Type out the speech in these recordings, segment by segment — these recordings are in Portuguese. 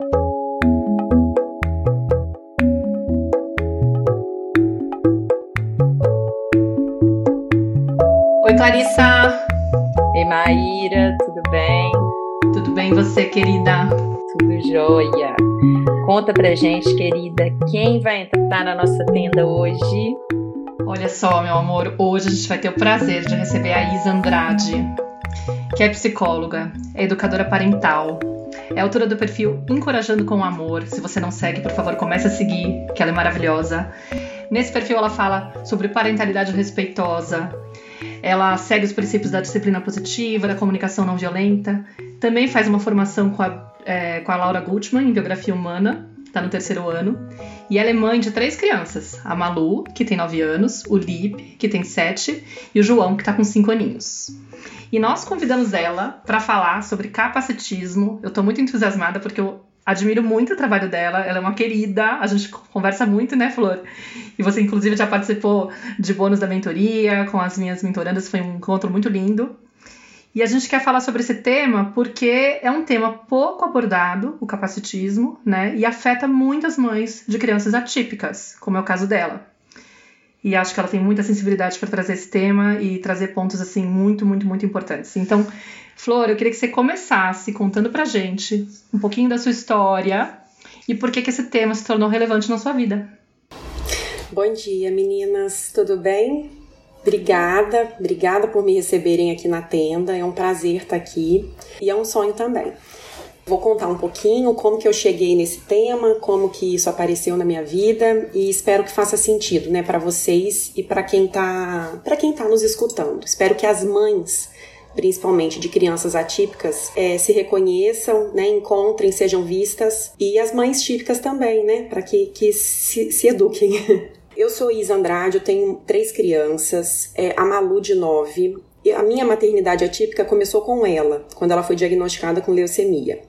Oi, Clarissa. Ei, Maíra, tudo bem? Tudo bem você, querida? Tudo jóia. Conta pra gente, querida, quem vai entrar na nossa tenda hoje? Olha só, meu amor, hoje a gente vai ter o prazer de receber a Isa Andrade, que é psicóloga, é educadora parental, é autora do perfil Encorajando com Amor. Se você não segue, por favor, comece a seguir, que ela é maravilhosa. Nesse perfil ela fala sobre parentalidade respeitosa. Ela segue os princípios da disciplina positiva, da comunicação não violenta. Também faz uma formação com a, é, com a Laura Gutmann em biografia humana, está no terceiro ano. E ela é mãe de três crianças: a Malu, que tem nove anos, o Lip, que tem sete, e o João, que está com cinco aninhos. E nós convidamos ela para falar sobre capacitismo. Eu estou muito entusiasmada porque eu admiro muito o trabalho dela. Ela é uma querida, a gente conversa muito, né, Flor? E você, inclusive, já participou de bônus da mentoria com as minhas mentorandas, foi um encontro muito lindo. E a gente quer falar sobre esse tema porque é um tema pouco abordado, o capacitismo, né? E afeta muitas mães de crianças atípicas, como é o caso dela. E acho que ela tem muita sensibilidade para trazer esse tema e trazer pontos assim muito, muito, muito importantes. Então, Flor, eu queria que você começasse contando pra gente um pouquinho da sua história e por que que esse tema se tornou relevante na sua vida. Bom dia, meninas. Tudo bem? Obrigada, obrigada por me receberem aqui na tenda. É um prazer estar aqui e é um sonho também. Vou contar um pouquinho como que eu cheguei nesse tema, como que isso apareceu na minha vida e espero que faça sentido, né, para vocês e para quem tá, para quem tá nos escutando. Espero que as mães principalmente de crianças atípicas, é, se reconheçam, né, encontrem, sejam vistas, e as mães típicas também, né, para que, que se, se eduquem. Eu sou Isa Andrade, eu tenho três crianças, é, a Malu de nove. A minha maternidade atípica começou com ela, quando ela foi diagnosticada com leucemia.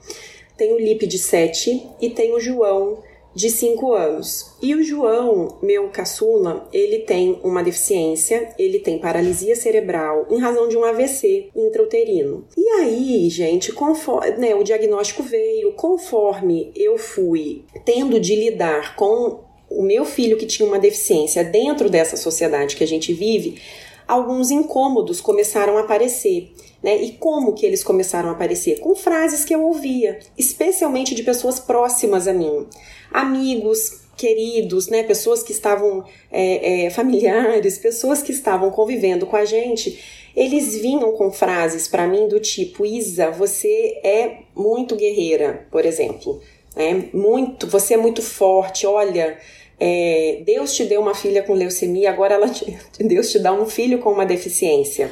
Tenho o Lipe de sete e tenho o João de 5 anos. E o João, meu caçula, ele tem uma deficiência, ele tem paralisia cerebral em razão de um AVC intrauterino. E aí, gente, conforme, né, o diagnóstico veio, conforme eu fui tendo de lidar com o meu filho que tinha uma deficiência dentro dessa sociedade que a gente vive, alguns incômodos começaram a aparecer. Né? E como que eles começaram a aparecer? Com frases que eu ouvia, especialmente de pessoas próximas a mim amigos, queridos, né, pessoas que estavam é, é, familiares, pessoas que estavam convivendo com a gente, eles vinham com frases para mim do tipo: Isa, você é muito guerreira, por exemplo, né? Muito, você é muito forte. Olha, é, Deus te deu uma filha com leucemia, agora te, Deus te dá um filho com uma deficiência.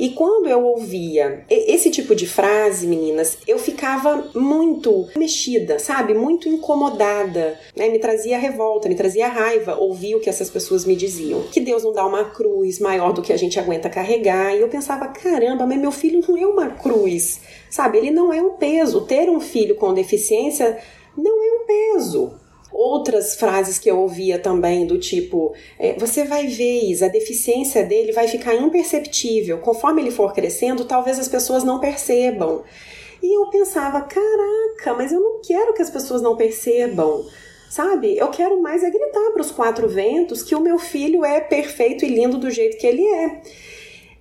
E quando eu ouvia esse tipo de frase, meninas, eu ficava muito mexida, sabe? Muito incomodada, né? Me trazia revolta, me trazia raiva ouvir o que essas pessoas me diziam. Que Deus não dá uma cruz maior do que a gente aguenta carregar. E eu pensava, caramba, mas meu filho não é uma cruz, sabe? Ele não é um peso. Ter um filho com deficiência não é um peso outras frases que eu ouvia também, do tipo: é, você vai ver, Isa, a deficiência dele vai ficar imperceptível. Conforme ele for crescendo, talvez as pessoas não percebam. E eu pensava: caraca, mas eu não quero que as pessoas não percebam. Sabe? Eu quero mais é gritar para os quatro ventos que o meu filho é perfeito e lindo do jeito que ele é.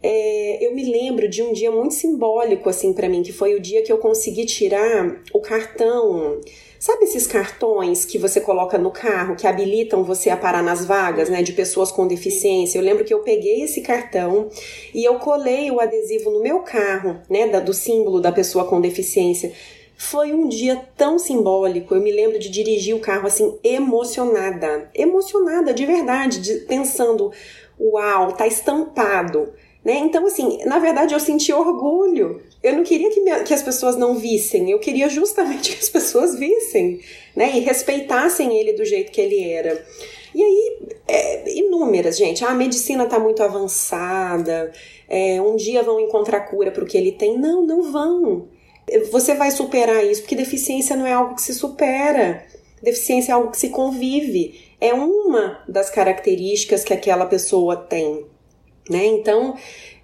É, eu me lembro de um dia muito simbólico assim para mim, que foi o dia que eu consegui tirar o cartão Sabe esses cartões que você coloca no carro que habilitam você a parar nas vagas, né, de pessoas com deficiência? Eu lembro que eu peguei esse cartão e eu colei o adesivo no meu carro, né, do símbolo da pessoa com deficiência. Foi um dia tão simbólico. Eu me lembro de dirigir o carro assim emocionada, emocionada de verdade, de, pensando, uau, tá estampado né? Então, assim, na verdade eu senti orgulho. Eu não queria que, minha, que as pessoas não vissem, eu queria justamente que as pessoas vissem né? e respeitassem ele do jeito que ele era. E aí, é, inúmeras, gente. Ah, a medicina está muito avançada, é, um dia vão encontrar cura para o que ele tem. Não, não vão. Você vai superar isso, porque deficiência não é algo que se supera. Deficiência é algo que se convive. É uma das características que aquela pessoa tem né? Então,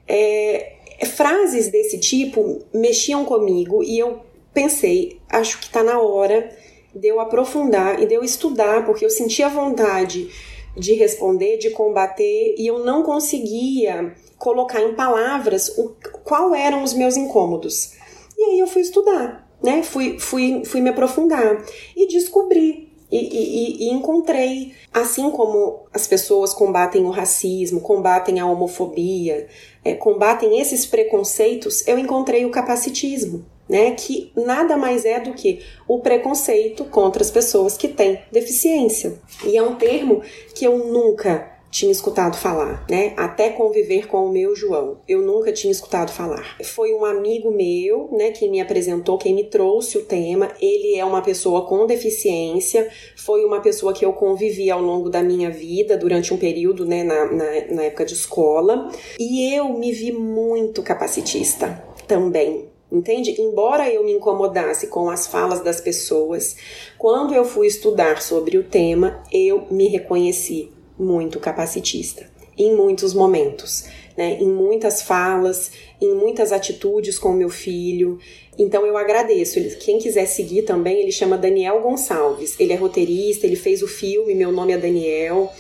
é, frases desse tipo mexiam comigo e eu pensei, acho que está na hora de eu aprofundar e de eu estudar, porque eu sentia vontade de responder, de combater, e eu não conseguia colocar em palavras o, qual eram os meus incômodos. E aí eu fui estudar, né? Fui, fui, fui me aprofundar e descobri e, e, e, encontrei, assim como as pessoas combatem o racismo, combatem a homofobia, é, combatem esses preconceitos, eu encontrei o capacitismo né, que nada mais é do que o preconceito contra as pessoas que têm deficiência. E é um termo que eu nunca tinha escutado falar, né? Até conviver com o meu João, eu nunca tinha escutado falar. Foi um amigo meu, né, que me apresentou, quem me trouxe o tema. Ele é uma pessoa com deficiência, foi uma pessoa que eu convivi ao longo da minha vida, durante um período, né, na, na, na época de escola. E eu me vi muito capacitista também, Entende? Embora eu me incomodasse com as falas das pessoas, quando eu fui estudar sobre o tema, eu me reconheci muito capacitista em muitos momentos, né? Em muitas falas, em muitas atitudes com meu filho. Então eu agradeço. Quem quiser seguir também, ele chama Daniel Gonçalves. Ele é roteirista, ele fez o filme Meu Nome é Daniel.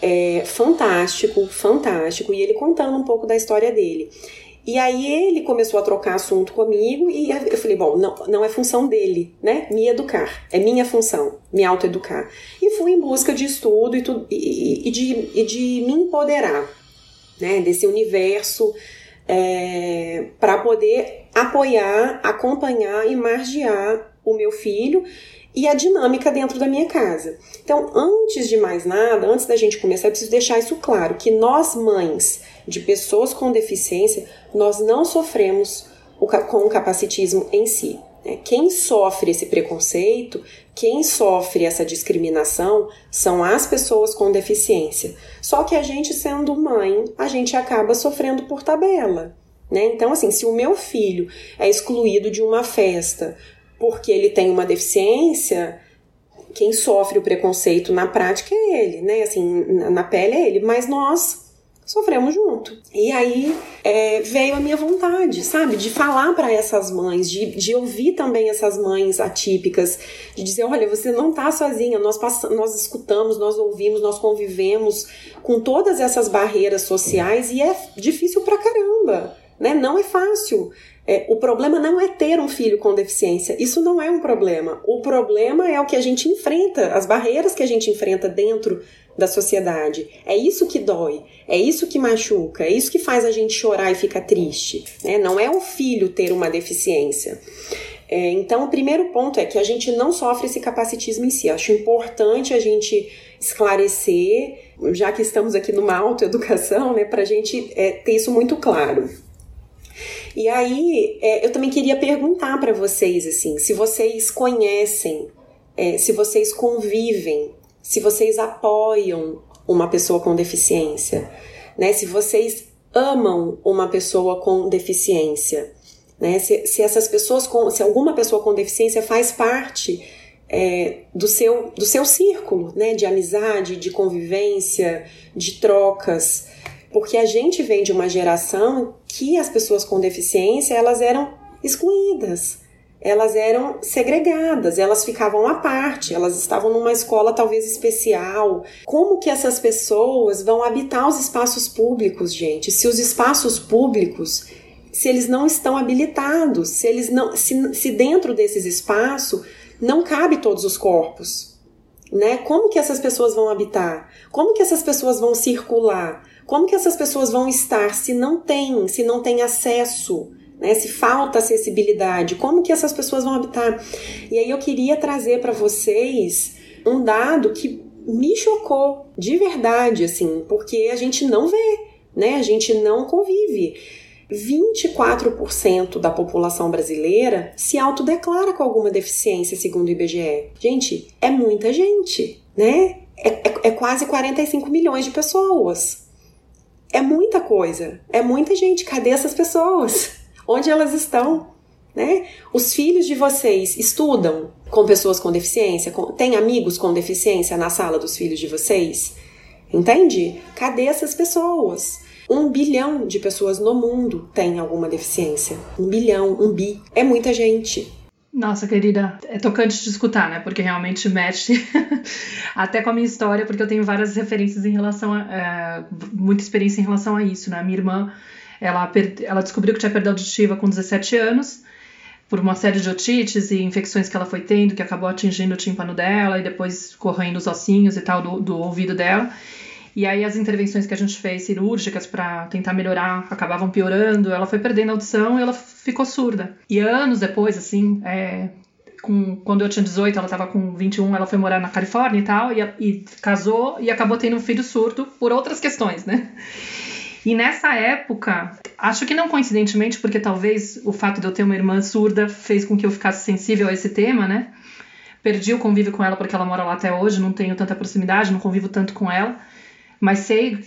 É fantástico, fantástico. E ele contando um pouco da história dele. E aí ele começou a trocar assunto comigo e eu falei, bom, não, não é função dele, né? Me educar. É minha função, me autoeducar. E fui em busca de estudo e, tudo, e, e, de, e de me empoderar, né? Desse universo é, para poder apoiar, acompanhar e margear o meu filho e a dinâmica dentro da minha casa. Então, antes de mais nada, antes da gente começar, é preciso deixar isso claro, que nós mães de pessoas com deficiência, nós não sofremos com o capacitismo em si. Né? Quem sofre esse preconceito, quem sofre essa discriminação são as pessoas com deficiência. Só que a gente, sendo mãe, a gente acaba sofrendo por tabela. Né? Então, assim, se o meu filho é excluído de uma festa porque ele tem uma deficiência, quem sofre o preconceito na prática é ele, né? Assim, na pele é ele, mas nós sofremos junto. E aí é, veio a minha vontade, sabe, de falar para essas mães, de, de ouvir também essas mães atípicas, de dizer: olha, você não tá sozinha, nós, passamos, nós escutamos, nós ouvimos, nós convivemos com todas essas barreiras sociais e é difícil pra caramba, né? Não é fácil. É, o problema não é ter um filho com deficiência. Isso não é um problema. O problema é o que a gente enfrenta, as barreiras que a gente enfrenta dentro da sociedade. É isso que dói, é isso que machuca, é isso que faz a gente chorar e ficar triste. Né? Não é o filho ter uma deficiência. É, então, o primeiro ponto é que a gente não sofre esse capacitismo em si. Acho importante a gente esclarecer, já que estamos aqui numa autoeducação, né, para a gente é, ter isso muito claro. E aí, é, eu também queria perguntar para vocês, assim, se vocês conhecem, é, se vocês convivem, se vocês apoiam uma pessoa com deficiência, né? Se vocês amam uma pessoa com deficiência, né? Se, se essas pessoas com, se alguma pessoa com deficiência faz parte é, do seu do seu círculo, né? De amizade, de convivência, de trocas porque a gente vem de uma geração que as pessoas com deficiência elas eram excluídas, elas eram segregadas, elas ficavam à parte, elas estavam numa escola talvez especial. Como que essas pessoas vão habitar os espaços públicos, gente? Se os espaços públicos se eles não estão habilitados, se eles não se, se dentro desses espaços não cabe todos os corpos, né? Como que essas pessoas vão habitar? Como que essas pessoas vão circular? Como que essas pessoas vão estar se não tem, se não tem acesso, né? Se falta acessibilidade, como que essas pessoas vão habitar? E aí eu queria trazer para vocês um dado que me chocou de verdade, assim, porque a gente não vê, né? A gente não convive. 24% da população brasileira se autodeclara com alguma deficiência, segundo o IBGE. Gente, é muita gente, né? É, é, é quase 45 milhões de pessoas. É muita coisa, é muita gente. Cadê essas pessoas? Onde elas estão? Né? Os filhos de vocês estudam com pessoas com deficiência? Com, tem amigos com deficiência na sala dos filhos de vocês? Entende? Cadê essas pessoas? Um bilhão de pessoas no mundo tem alguma deficiência. Um bilhão, um bi. É muita gente. Nossa, querida, é tocante de escutar, né? Porque realmente mexe até com a minha história, porque eu tenho várias referências em relação a. É, muita experiência em relação a isso, né? Minha irmã, ela, ela descobriu que tinha perda auditiva com 17 anos, por uma série de otites e infecções que ela foi tendo, que acabou atingindo o tímpano dela e depois correndo os ossinhos e tal do, do ouvido dela. E aí as intervenções que a gente fez cirúrgicas para tentar melhorar acabavam piorando, ela foi perdendo a audição e ela ficou surda. E anos depois, assim, é, com, quando eu tinha 18, ela estava com 21, ela foi morar na Califórnia e tal, e, e casou e acabou tendo um filho surdo por outras questões, né? E nessa época, acho que não coincidentemente, porque talvez o fato de eu ter uma irmã surda fez com que eu ficasse sensível a esse tema, né? Perdi o convívio com ela porque ela mora lá até hoje, não tenho tanta proximidade, não convivo tanto com ela mas sei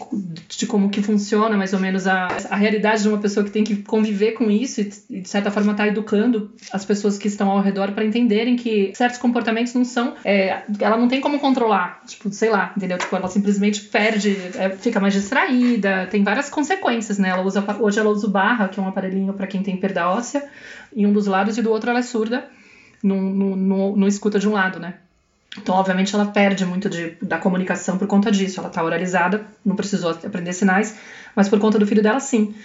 de como que funciona mais ou menos a, a realidade de uma pessoa que tem que conviver com isso e, de certa forma está educando as pessoas que estão ao redor para entenderem que certos comportamentos não são, é, ela não tem como controlar, tipo, sei lá, entendeu? Tipo, ela simplesmente perde, é, fica mais distraída, tem várias consequências, né? Ela usa, hoje ela usa o barra, que é um aparelhinho para quem tem perda óssea, em um dos lados e do outro ela é surda, não, não, não escuta de um lado, né? Então, obviamente, ela perde muito de, da comunicação por conta disso. Ela está oralizada, não precisou aprender sinais, mas por conta do filho dela, sim.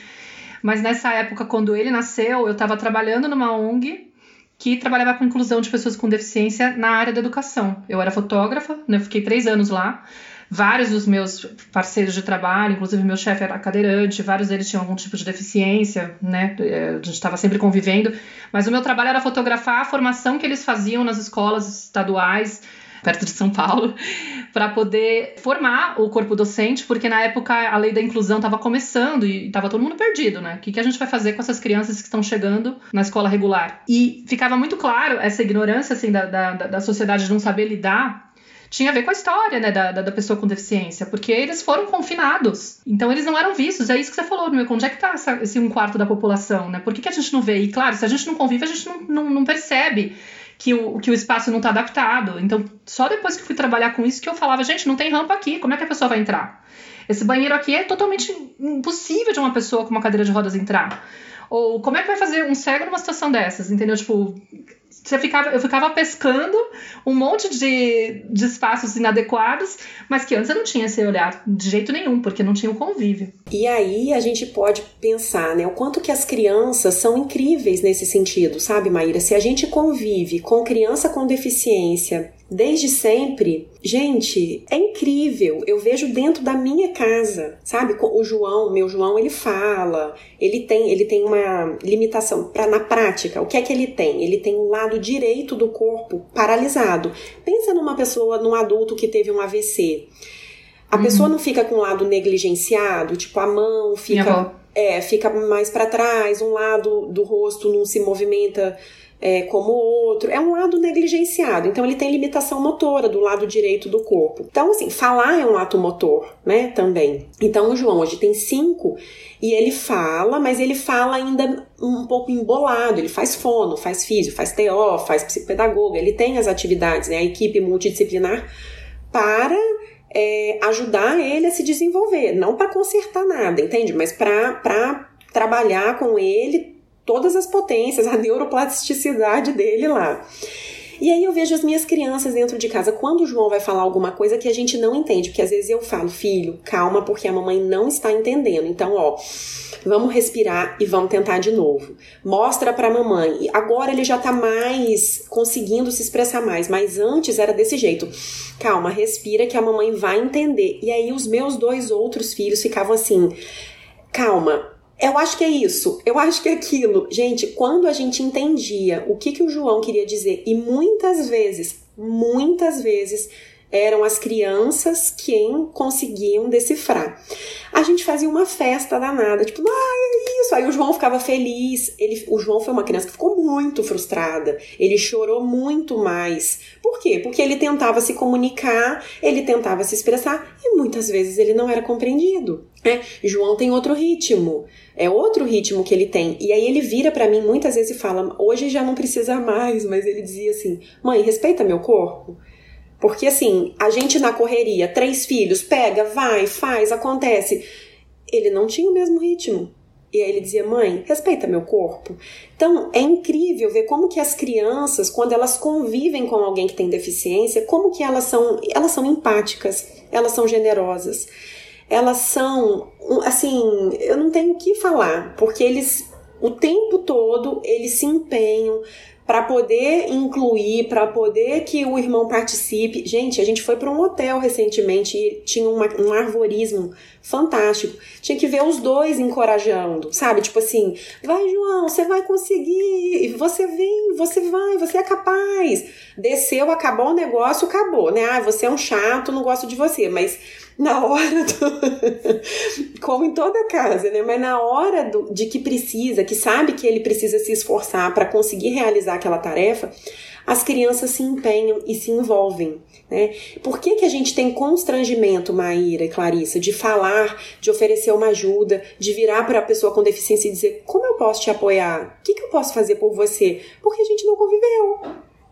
Mas nessa época, quando ele nasceu, eu estava trabalhando numa ONG que trabalhava com inclusão de pessoas com deficiência na área da educação. Eu era fotógrafa, né, fiquei três anos lá. Vários dos meus parceiros de trabalho, inclusive meu chefe era cadeirante, vários deles tinham algum tipo de deficiência, né? É, a gente estava sempre convivendo. Mas o meu trabalho era fotografar a formação que eles faziam nas escolas estaduais, perto de São Paulo, para poder formar o corpo docente, porque na época a lei da inclusão estava começando e estava todo mundo perdido, né? O que, que a gente vai fazer com essas crianças que estão chegando na escola regular? E ficava muito claro essa ignorância assim da, da, da sociedade de não saber lidar tinha a ver com a história, né, da, da, pessoa com deficiência, porque eles foram confinados. Então eles não eram vistos. É isso que você falou, meu. Onde é que tá essa, esse um quarto da população, né? Por que, que a gente não vê? E claro, se a gente não convive, a gente não, não, não percebe que o, que o espaço não está adaptado. Então, só depois que fui trabalhar com isso que eu falava, gente, não tem rampa aqui, como é que a pessoa vai entrar? Esse banheiro aqui é totalmente impossível de uma pessoa com uma cadeira de rodas entrar. Ou como é que vai fazer um cego numa situação dessas, entendeu? Tipo, você ficava, eu ficava pescando um monte de, de espaços inadequados, mas que antes eu não tinha esse olhar de jeito nenhum, porque não tinha o convívio. E aí a gente pode pensar, né, o quanto que as crianças são incríveis nesse sentido, sabe, Maíra? Se a gente convive com criança com deficiência desde sempre, gente, é incrível. Eu vejo dentro da minha casa, sabe? O João, meu João, ele fala, ele tem, ele tem uma limitação para na prática. O que é que ele tem? Ele tem o lado direito do corpo paralisado. Pensa numa pessoa, num adulto que teve um AVC. A uhum. pessoa não fica com o lado negligenciado, tipo a mão fica, é, fica mais para trás, um lado do rosto não se movimenta é, como o outro. É um lado negligenciado. Então, ele tem limitação motora do lado direito do corpo. Então, assim, falar é um ato motor, né? Também. Então, o João hoje tem cinco e ele fala, mas ele fala ainda um pouco embolado. Ele faz fono, faz físio, faz TO, faz psicopedagoga. Ele tem as atividades, né? A equipe multidisciplinar para é, ajudar ele a se desenvolver. Não para consertar nada, entende? Mas para trabalhar com ele todas as potências, a neuroplasticidade dele lá. E aí eu vejo as minhas crianças dentro de casa, quando o João vai falar alguma coisa que a gente não entende, porque às vezes eu falo, filho, calma, porque a mamãe não está entendendo. Então, ó, vamos respirar e vamos tentar de novo. Mostra pra mamãe. E agora ele já tá mais conseguindo se expressar mais, mas antes era desse jeito. Calma, respira que a mamãe vai entender. E aí os meus dois outros filhos ficavam assim: calma, eu acho que é isso, eu acho que é aquilo. Gente, quando a gente entendia o que, que o João queria dizer, e muitas vezes, muitas vezes, eram as crianças quem conseguiam decifrar. A gente fazia uma festa danada, tipo, ah, é isso. Aí o João ficava feliz. Ele, o João foi uma criança que ficou muito frustrada. Ele chorou muito mais. Por quê? Porque ele tentava se comunicar, ele tentava se expressar e muitas vezes ele não era compreendido. Né? João tem outro ritmo. É outro ritmo que ele tem. E aí ele vira para mim muitas vezes e fala: hoje já não precisa mais, mas ele dizia assim: mãe, respeita meu corpo. Porque assim, a gente na correria, três filhos, pega, vai, faz, acontece. Ele não tinha o mesmo ritmo. E aí ele dizia: "Mãe, respeita meu corpo". Então, é incrível ver como que as crianças, quando elas convivem com alguém que tem deficiência, como que elas são, elas são empáticas, elas são generosas. Elas são, assim, eu não tenho o que falar, porque eles o tempo todo eles se empenham para poder incluir, para poder que o irmão participe. Gente, a gente foi para um hotel recentemente e tinha uma, um arvorismo fantástico. Tinha que ver os dois encorajando, sabe? Tipo assim, vai João, você vai conseguir, você vem, você vai, você é capaz. Desceu, acabou o negócio, acabou, né? Ah, você é um chato, não gosto de você, mas na hora do. como em toda casa, né? Mas na hora do, de que precisa, que sabe que ele precisa se esforçar para conseguir realizar aquela tarefa, as crianças se empenham e se envolvem. Né? Por que, que a gente tem constrangimento, Maíra e Clarissa, de falar, de oferecer uma ajuda, de virar para a pessoa com deficiência e dizer como eu posso te apoiar? O que, que eu posso fazer por você? Porque a gente não conviveu.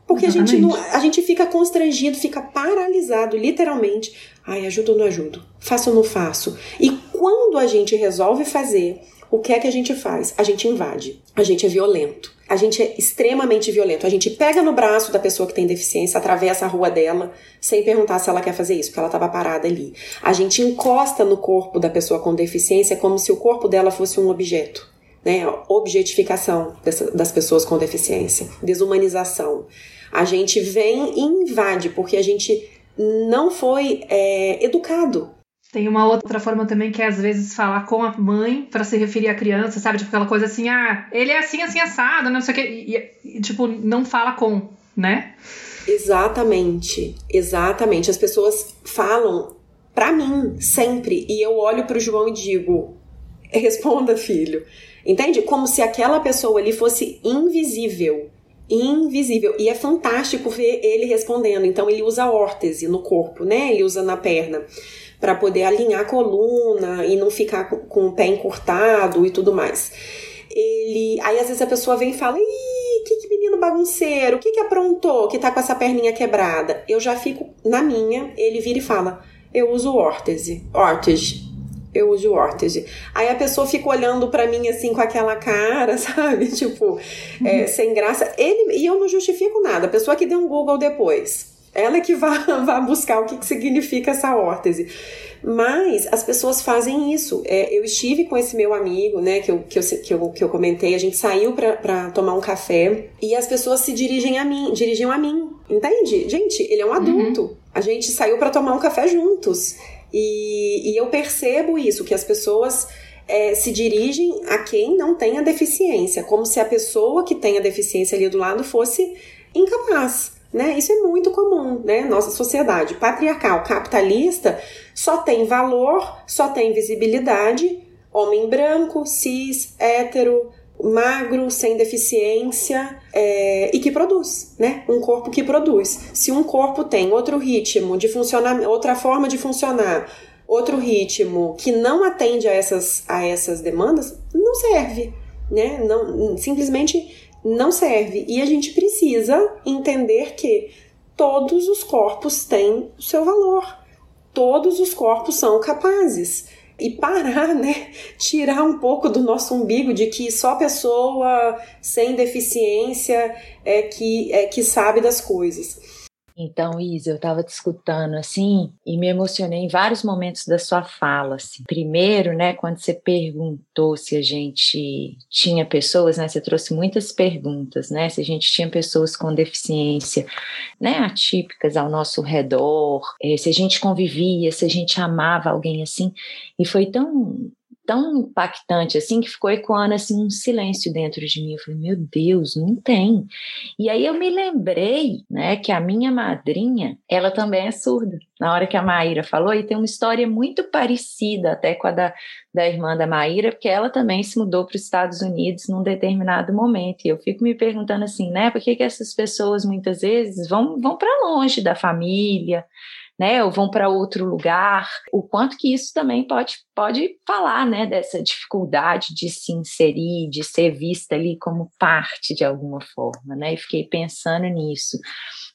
Porque a gente, não, a gente fica constrangido, fica paralisado, literalmente. Ai, ajudo ou não ajudo? Faço ou não faço? E quando a gente resolve fazer, o que é que a gente faz? A gente invade. A gente é violento. A gente é extremamente violento. A gente pega no braço da pessoa que tem deficiência, atravessa a rua dela, sem perguntar se ela quer fazer isso, porque ela estava parada ali. A gente encosta no corpo da pessoa com deficiência como se o corpo dela fosse um objeto. Né? Objetificação das pessoas com deficiência, desumanização. A gente vem e invade, porque a gente não foi é, educado. Tem uma outra forma também que é às vezes falar com a mãe para se referir à criança, sabe? Tipo aquela coisa assim, ah, ele é assim, assim, assado, não sei o quê. E, e, tipo, não fala com, né? Exatamente, exatamente. As pessoas falam para mim sempre e eu olho para o João e digo: responda, filho. Entende? Como se aquela pessoa ali fosse invisível invisível. E é fantástico ver ele respondendo. Então ele usa órtese no corpo, né? Ele usa na perna para poder alinhar a coluna e não ficar com, com, o pé encurtado e tudo mais. Ele, aí às vezes a pessoa vem e fala: "Ih, que, que menino bagunceiro, o que que aprontou que tá com essa perninha quebrada?". Eu já fico na minha, ele vira e fala: "Eu uso órtese". Órtese eu uso órtese. Aí a pessoa fica olhando para mim assim com aquela cara, sabe? Tipo, é, uhum. sem graça. Ele, e eu não justifico nada. A pessoa que deu um Google depois. Ela é que vai, vai buscar o que, que significa essa órtese. Mas as pessoas fazem isso. É, eu estive com esse meu amigo, né, que eu, que eu, que eu, que eu comentei, a gente saiu para tomar um café e as pessoas se dirigem a mim, dirigiam a mim. Entende? Gente, ele é um adulto. Uhum. A gente saiu para tomar um café juntos. E, e eu percebo isso, que as pessoas é, se dirigem a quem não tem a deficiência, como se a pessoa que tem a deficiência ali do lado fosse incapaz. Né? Isso é muito comum, né? Nossa sociedade patriarcal, capitalista, só tem valor, só tem visibilidade, homem branco, cis, hétero, magro, sem deficiência é, e que produz, né? Um corpo que produz. Se um corpo tem outro ritmo de funcionar, outra forma de funcionar, outro ritmo que não atende a essas, a essas demandas, não serve, né? Não, simplesmente não serve. E a gente precisa entender que todos os corpos têm o seu valor. Todos os corpos são capazes e parar, né? Tirar um pouco do nosso umbigo de que só pessoa sem deficiência é que, é que sabe das coisas. Então, Isa, eu estava te escutando assim e me emocionei em vários momentos da sua fala. Assim. Primeiro, né, quando você perguntou se a gente tinha pessoas, né, você trouxe muitas perguntas, né, se a gente tinha pessoas com deficiência, né, atípicas ao nosso redor, eh, se a gente convivia, se a gente amava alguém assim. E foi tão tão impactante assim que ficou ecoando assim um silêncio dentro de mim. Eu falei, meu Deus, não tem. E aí eu me lembrei, né, que a minha madrinha, ela também é surda. Na hora que a Maíra falou, e tem uma história muito parecida até com a da, da irmã da Maíra, porque ela também se mudou para os Estados Unidos num determinado momento. E eu fico me perguntando assim, né, por que, que essas pessoas muitas vezes vão, vão para longe da família, né, ou vão para outro lugar, o quanto que isso também pode, pode falar, né, dessa dificuldade de se inserir, de ser vista ali como parte de alguma forma, né, e fiquei pensando nisso,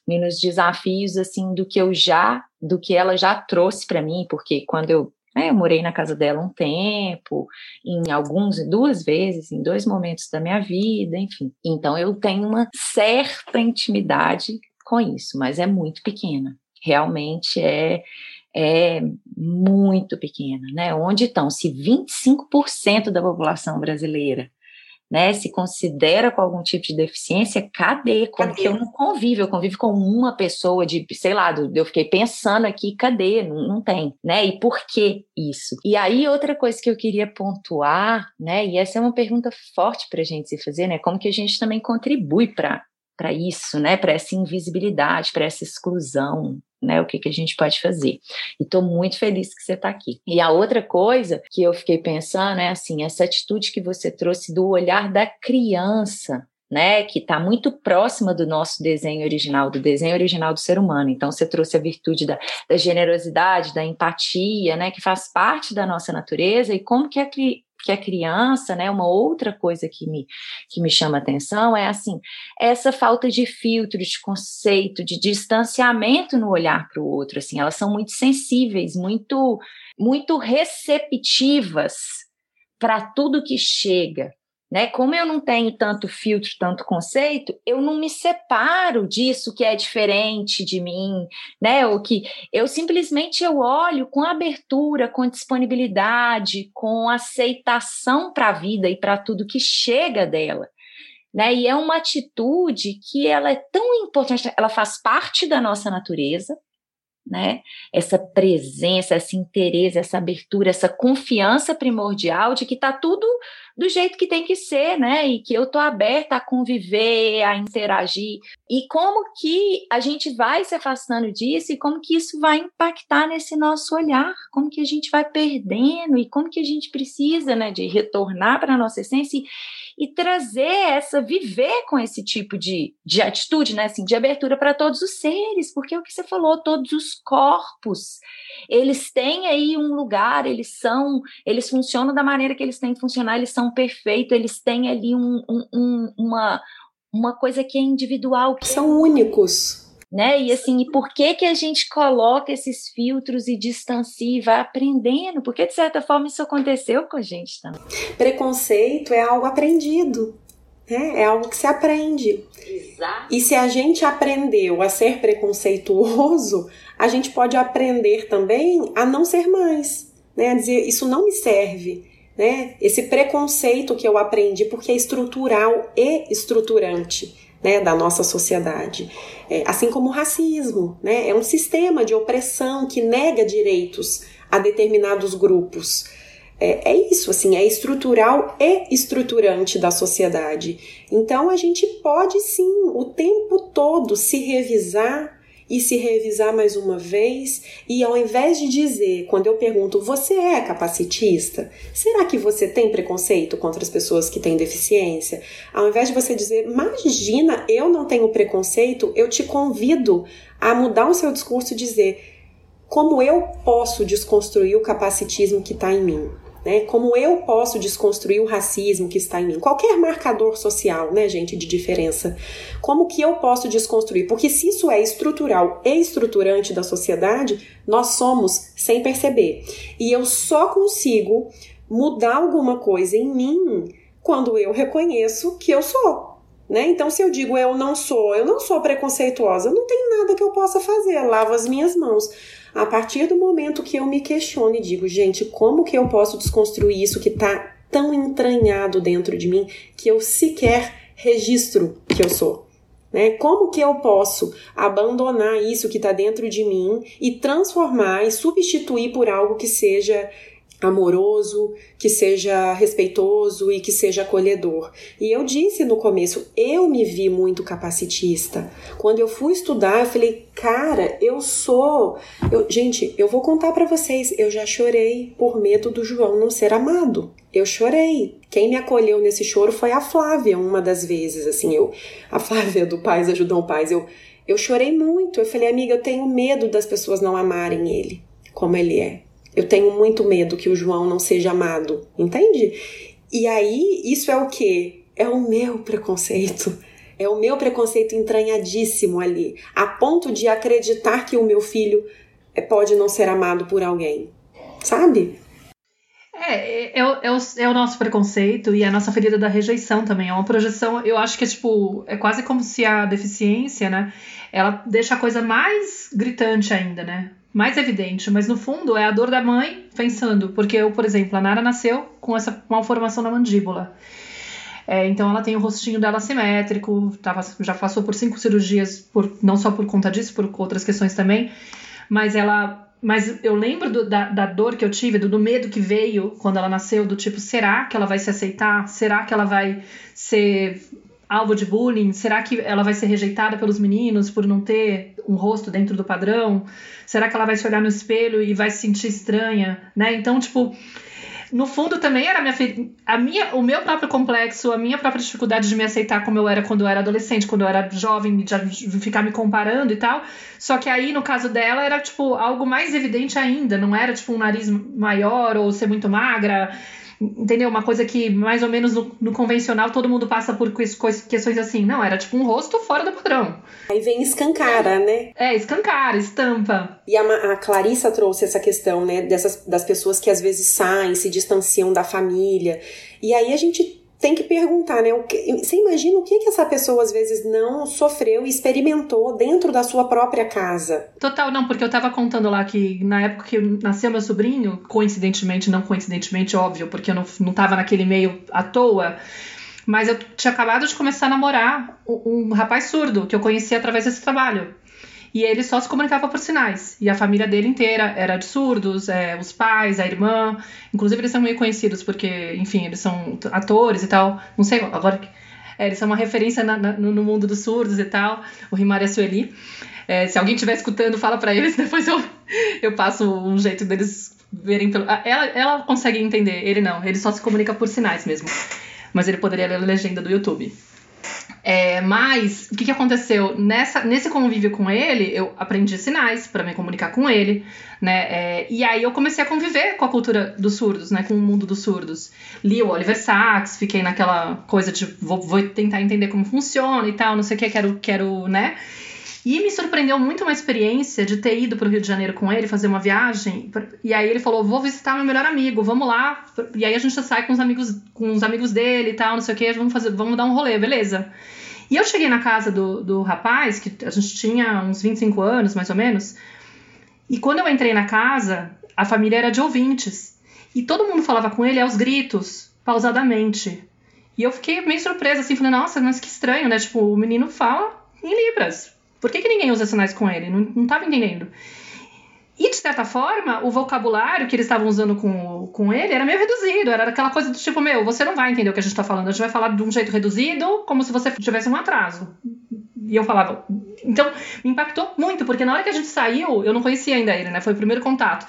e nos desafios, assim, do que eu já, do que ela já trouxe para mim, porque quando eu É, eu morei na casa dela um tempo, em alguns, duas vezes, em dois momentos da minha vida, enfim. Então eu tenho uma certa intimidade com isso, mas é muito pequena. Realmente é é muito pequena, né? Onde estão? Se 25% da população brasileira né, se considera com algum tipo de deficiência, cadê? Como cadê? que eu não convivo? Eu convivo com uma pessoa de, sei lá, eu fiquei pensando aqui, cadê? Não, não tem, né? E por que isso? E aí, outra coisa que eu queria pontuar, né, e essa é uma pergunta forte para a gente se fazer, né? Como que a gente também contribui para para isso, né, para essa invisibilidade, para essa exclusão, né, o que, que a gente pode fazer. E estou muito feliz que você está aqui. E a outra coisa que eu fiquei pensando é assim, essa atitude que você trouxe do olhar da criança, né, que está muito próxima do nosso desenho original, do desenho original do ser humano. Então, você trouxe a virtude da, da generosidade, da empatia, né, que faz parte da nossa natureza, e como que a, que a criança, né, uma outra coisa que me, que me chama atenção é assim, essa falta de filtro, de conceito, de distanciamento no olhar para o outro, assim, elas são muito sensíveis, muito muito receptivas para tudo que chega, né? Como eu não tenho tanto filtro, tanto conceito, eu não me separo disso que é diferente de mim, né? O que eu simplesmente eu olho com abertura, com disponibilidade, com aceitação para a vida e para tudo que chega dela. Né? E é uma atitude que ela é tão importante, ela faz parte da nossa natureza, né? Essa presença, esse interesse, essa abertura, essa confiança primordial de que está tudo do jeito que tem que ser, né? E que eu tô aberta a conviver, a interagir. E como que a gente vai se afastando disso e como que isso vai impactar nesse nosso olhar? Como que a gente vai perdendo e como que a gente precisa, né, de retornar para a nossa essência e, e trazer essa, viver com esse tipo de, de atitude, né, assim, de abertura para todos os seres, porque é o que você falou, todos os corpos, eles têm aí um lugar, eles são, eles funcionam da maneira que eles têm que funcionar, eles são perfeitos, eles têm ali um, um, um, uma, uma coisa que é individual. Que são únicos né? E assim, e por que que a gente coloca esses filtros e distancia e vai aprendendo? Porque de certa forma isso aconteceu com a gente também. Preconceito é algo aprendido. Né? É algo que se aprende. Exato. E se a gente aprendeu a ser preconceituoso, a gente pode aprender também a não ser mais. Né? A dizer, isso não me serve. Né? Esse preconceito que eu aprendi, porque é estrutural e estruturante né, da nossa sociedade. É, assim como o racismo, né, é um sistema de opressão que nega direitos a determinados grupos. É, é isso, assim, é estrutural e estruturante da sociedade. Então a gente pode sim, o tempo todo, se revisar e se revisar mais uma vez. E ao invés de dizer, quando eu pergunto, você é capacitista? Será que você tem preconceito contra as pessoas que têm deficiência? Ao invés de você dizer, imagina, eu não tenho preconceito, eu te convido a mudar o seu discurso e dizer, como eu posso desconstruir o capacitismo que está em mim? Né? Como eu posso desconstruir o racismo que está em mim? Qualquer marcador social, né, gente, de diferença. Como que eu posso desconstruir? Porque se isso é estrutural e estruturante da sociedade, nós somos sem perceber. E eu só consigo mudar alguma coisa em mim quando eu reconheço que eu sou. Né? Então, se eu digo eu não sou, eu não sou preconceituosa, não tem nada que eu possa fazer, lavo as minhas mãos. A partir do momento que eu me questiono e digo, gente, como que eu posso desconstruir isso que está tão entranhado dentro de mim que eu sequer registro que eu sou? Né? Como que eu posso abandonar isso que está dentro de mim e transformar e substituir por algo que seja amoroso, que seja respeitoso e que seja acolhedor. E eu disse no começo, eu me vi muito capacitista. Quando eu fui estudar, eu falei, cara, eu sou, eu, gente, eu vou contar para vocês, eu já chorei por medo do João não ser amado. Eu chorei. Quem me acolheu nesse choro foi a Flávia, uma das vezes, assim, eu, a Flávia do Pais Ajudam Pais, eu eu chorei muito. Eu falei, amiga, eu tenho medo das pessoas não amarem ele como ele é. Eu tenho muito medo que o João não seja amado, entende? E aí, isso é o que? É o meu preconceito. É o meu preconceito entranhadíssimo ali, a ponto de acreditar que o meu filho eh, pode não ser amado por alguém. sabe? É, é, é, é, o, é o nosso preconceito e a nossa ferida da rejeição também. É uma projeção, eu acho que é tipo, é quase como se a deficiência, né? Ela deixa a coisa mais gritante ainda, né? Mais evidente, mas no fundo é a dor da mãe pensando, porque eu, por exemplo, a Nara nasceu com essa malformação na mandíbula. É, então ela tem o rostinho dela simétrico, tava, já passou por cinco cirurgias, por, não só por conta disso, por outras questões também, mas ela mas eu lembro do, da, da, dor que eu tive, do, do, medo que veio quando ela nasceu, do tipo, será que ela vai se aceitar? Será que ela vai ser alvo de bullying? Será que ela vai ser rejeitada pelos meninos por não ter um rosto dentro do padrão? Será que ela vai se olhar no espelho e vai se sentir estranha, né? Então, tipo, no fundo também era a minha, a minha, o meu próprio complexo, a minha própria dificuldade de me aceitar como eu era quando eu era adolescente, quando eu era jovem, de ficar me comparando e tal. Só que aí, no caso dela, era tipo algo mais evidente ainda, não era tipo um nariz maior ou ser muito magra entendeu? Uma coisa que mais ou menos no, no, convencional todo mundo passa por questões assim. Não, era tipo um rosto fora do padrão. Aí vem escancara, né? É, escancara, estampa. E a, a Clarissa trouxe essa questão, né, dessas, das pessoas que às vezes saem, se distanciam da família. E aí a gente tem que perguntar, né? Que, você imagina o que, que essa pessoa às vezes não sofreu e experimentou dentro da sua própria casa? Total, não, porque eu tava contando lá que na época que nasceu meu sobrinho, coincidentemente, não coincidentemente, óbvio, porque eu não, não tava naquele meio à toa, mas eu tinha acabado de começar a namorar um, um rapaz surdo que eu conheci através desse trabalho. E ele só se comunicava por sinais. E a família dele inteira era de surdos, é, os pais, a irmã. Inclusive, eles são meio conhecidos porque, enfim, eles são atores e tal. Não sei, agora. É, eles são uma referência na, na, no mundo dos surdos e tal. O Rimar e a Sueli. É, se alguém estiver escutando, fala para eles, depois eu, eu passo um jeito deles verem pelo. Ela, ela consegue entender, ele não. Ele só se comunica por sinais mesmo. Mas ele poderia ler a legenda do YouTube. É, mas o que, que aconteceu nessa nesse convívio com ele? Eu aprendi sinais para me comunicar com ele, né? É, e aí eu comecei a conviver com a cultura dos surdos, né? Com o mundo dos surdos. Li o Oliver Sacks, fiquei naquela coisa de vou, vou tentar entender como funciona e tal, não sei o que, quero, quero, né? E me surpreendeu muito uma experiência de ter ido para o Rio de Janeiro com ele, fazer uma viagem. E aí ele falou: vou visitar meu melhor amigo, vamos lá. E aí a gente sai com os amigos, com os amigos dele e tal, não sei o que, vamos fazer, vamos dar um rolê, beleza. E eu cheguei na casa do, do rapaz, que a gente tinha uns 25 anos, mais ou menos. E quando eu entrei na casa, a família era de ouvintes. E todo mundo falava com ele aos gritos, pausadamente. E eu fiquei meio surpresa, assim, falei, nossa, mas que estranho, né? Tipo, o menino fala em Libras. Por que, que ninguém usa sinais com ele? Não, não tava entendendo. E, de certa forma, o vocabulário que eles estavam usando com, com ele era meio reduzido. Era aquela coisa do tipo, meu, você não vai entender o que a gente tá falando. A gente vai falar de um jeito reduzido, como se você tivesse um atraso. E eu falava... Então, me impactou muito, porque na hora que a gente saiu, eu não conhecia ainda ele, né? Foi o primeiro contato.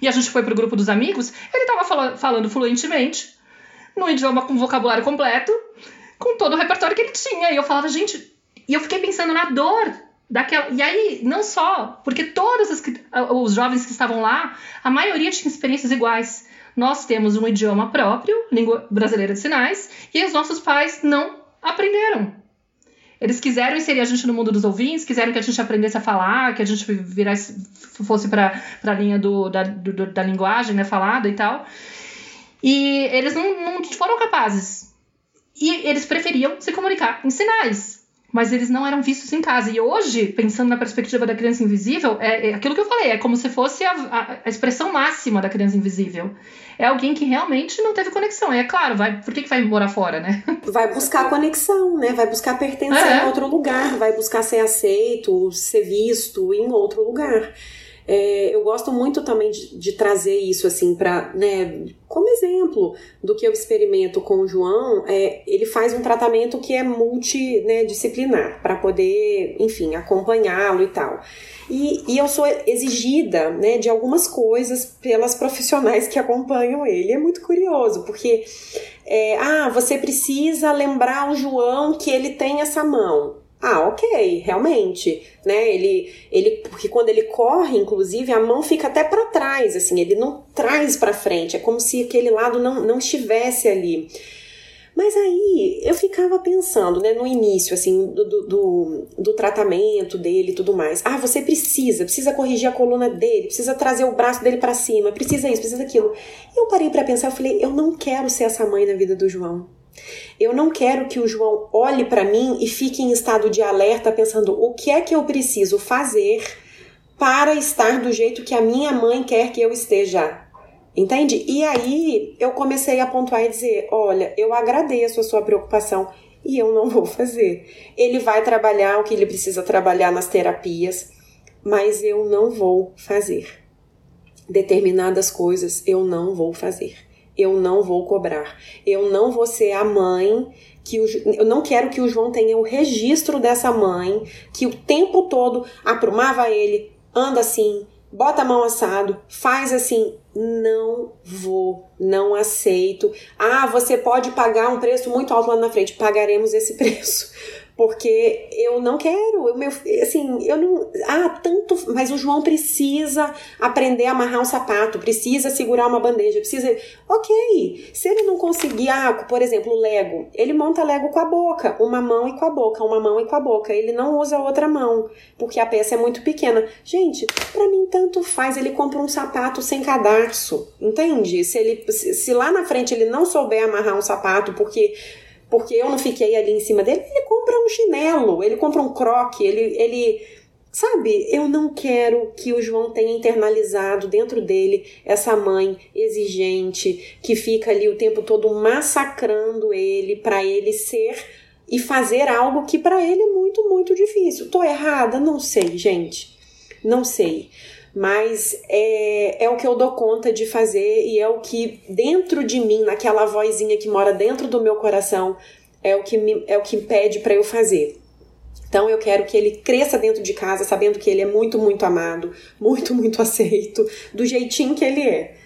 E a gente foi pro grupo dos amigos, ele tava fala, falando fluentemente, no idioma com vocabulário completo, com todo o repertório que ele tinha. E eu falava, gente... E eu fiquei pensando na dor Daquela, e aí, não só, porque todos os, os jovens que estavam lá, a maioria tinha experiências iguais. Nós temos um idioma próprio, língua brasileira de sinais, e os nossos pais não aprenderam. Eles quiseram inserir a gente no mundo dos ouvintes, quiseram que a gente aprendesse a falar, que a gente virasse, fosse para a linha do, da, do, da linguagem né, falada e tal. E eles não, não foram capazes. E eles preferiam se comunicar em sinais mas eles não eram vistos em casa. E hoje, pensando na perspectiva da criança invisível, é, é aquilo que eu falei, é como se fosse a, a, a, expressão máxima da criança invisível. É alguém que realmente não teve conexão. E é claro, vai, por que, que vai morar fora, né? Vai buscar conexão, né? Vai buscar pertencer é. em outro lugar, vai buscar ser aceito, ser visto em outro lugar. É, eu gosto muito também de, de trazer isso assim para, né, como exemplo do que eu experimento com o João. É, ele faz um tratamento que é multidisciplinar né, para poder, enfim, acompanhá-lo e tal. E, e, eu sou exigida né, de algumas coisas pelas profissionais que acompanham ele. É muito curioso, porque é, ah, você precisa lembrar o João que ele tem essa mão. Ah, ok, realmente, né? Ele, ele, porque quando ele corre, inclusive, a mão fica até para trás, assim, ele não traz para frente, é como se aquele lado não, não estivesse ali. Mas aí eu ficava pensando, né, no início, assim, do, do, do, tratamento dele e tudo mais. Ah, você precisa, precisa corrigir a coluna dele, precisa trazer o braço dele para cima, precisa isso, precisa aquilo. E eu parei para pensar, eu falei, eu não quero ser essa mãe na vida do João. Eu não quero que o João olhe para mim e fique em estado de alerta pensando o que é que eu preciso fazer para estar do jeito que a minha mãe quer que eu esteja. Entende? E aí eu comecei a pontuar e dizer: olha, eu agradeço a sua preocupação e eu não vou fazer. Ele vai trabalhar o que ele precisa trabalhar nas terapias, mas eu não vou fazer. Determinadas coisas eu não vou fazer. Eu não vou cobrar. Eu não vou ser a mãe que o, eu não quero que o João tenha o registro dessa mãe que o tempo todo aprumava ele, anda assim, bota a mão assado, faz assim, não vou, não aceito. Ah, você pode pagar um preço muito alto lá na frente, pagaremos esse preço porque eu não quero, eu, meu, assim, eu não, ah, tanto, mas o João precisa aprender a amarrar um sapato, precisa segurar uma bandeja, precisa, ok, se ele não conseguir, ah, por exemplo, o Lego, ele monta Lego com a boca, uma mão e com a boca, uma mão e com a boca, ele não usa a outra mão, porque a peça é muito pequena. Gente, para mim tanto faz, ele compra um sapato sem cadarço, entende? Se ele, se lá na frente ele não souber amarrar um sapato, porque porque eu não fiquei ali em cima dele, ele compra um chinelo, ele compra um croque, ele, ele sabe, eu não quero que o João tenha internalizado dentro dele essa mãe exigente que fica ali o tempo todo massacrando ele para ele ser e fazer algo que para ele é muito, muito difícil. Tô errada? Não sei, gente. Não sei mas é, é o que eu dou conta de fazer e é o que dentro de mim, naquela vozinha que mora dentro do meu coração, é o que me, é o que pede para eu fazer. Então eu quero que ele cresça dentro de casa sabendo que ele é muito, muito amado, muito, muito aceito, do jeitinho que ele é.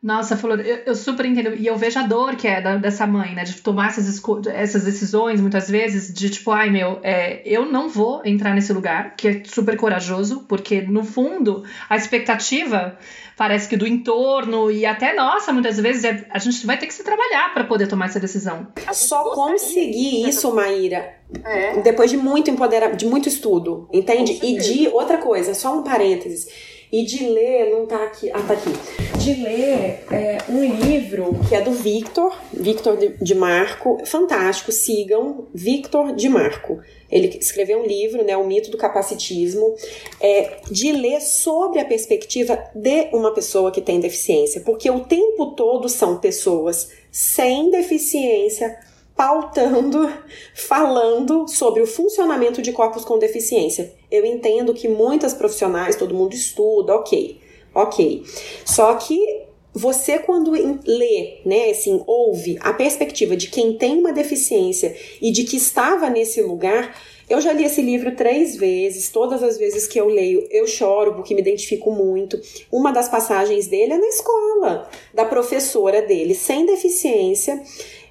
Nossa, falou, eu, eu, super entendo. E eu vejo a dor que é da, dessa mãe, né? De tomar essas, essas decisões, muitas vezes, de tipo, ai meu, é, eu não vou entrar nesse lugar, que é super corajoso, porque no fundo a expectativa parece que do entorno e até nossa, muitas vezes, é, a gente vai ter que se trabalhar para poder tomar essa decisão. Só conseguir isso, Maíra, é. depois de muito empoderamento, de muito estudo, entende? E de outra coisa, só um parênteses e de ler, não tá aqui, ah, tá aqui. De ler é, um livro que é do Victor, Victor de Marco, fantástico, sigam Victor de Marco. Ele escreveu um livro, né, O Mito do Capacitismo, é, de ler sobre a perspectiva de uma pessoa que tem deficiência, porque o tempo todo são pessoas sem deficiência pautando, falando sobre o funcionamento de corpos com deficiência. Eu entendo que muitas profissionais, todo mundo estuda, ok, ok. Só que você quando lê, né, assim, ouve a perspectiva de quem tem uma deficiência e de que estava nesse lugar, eu já li esse livro três vezes, todas as vezes que eu leio eu choro porque me identifico muito. Uma das passagens dele é na escola, da professora dele, sem deficiência,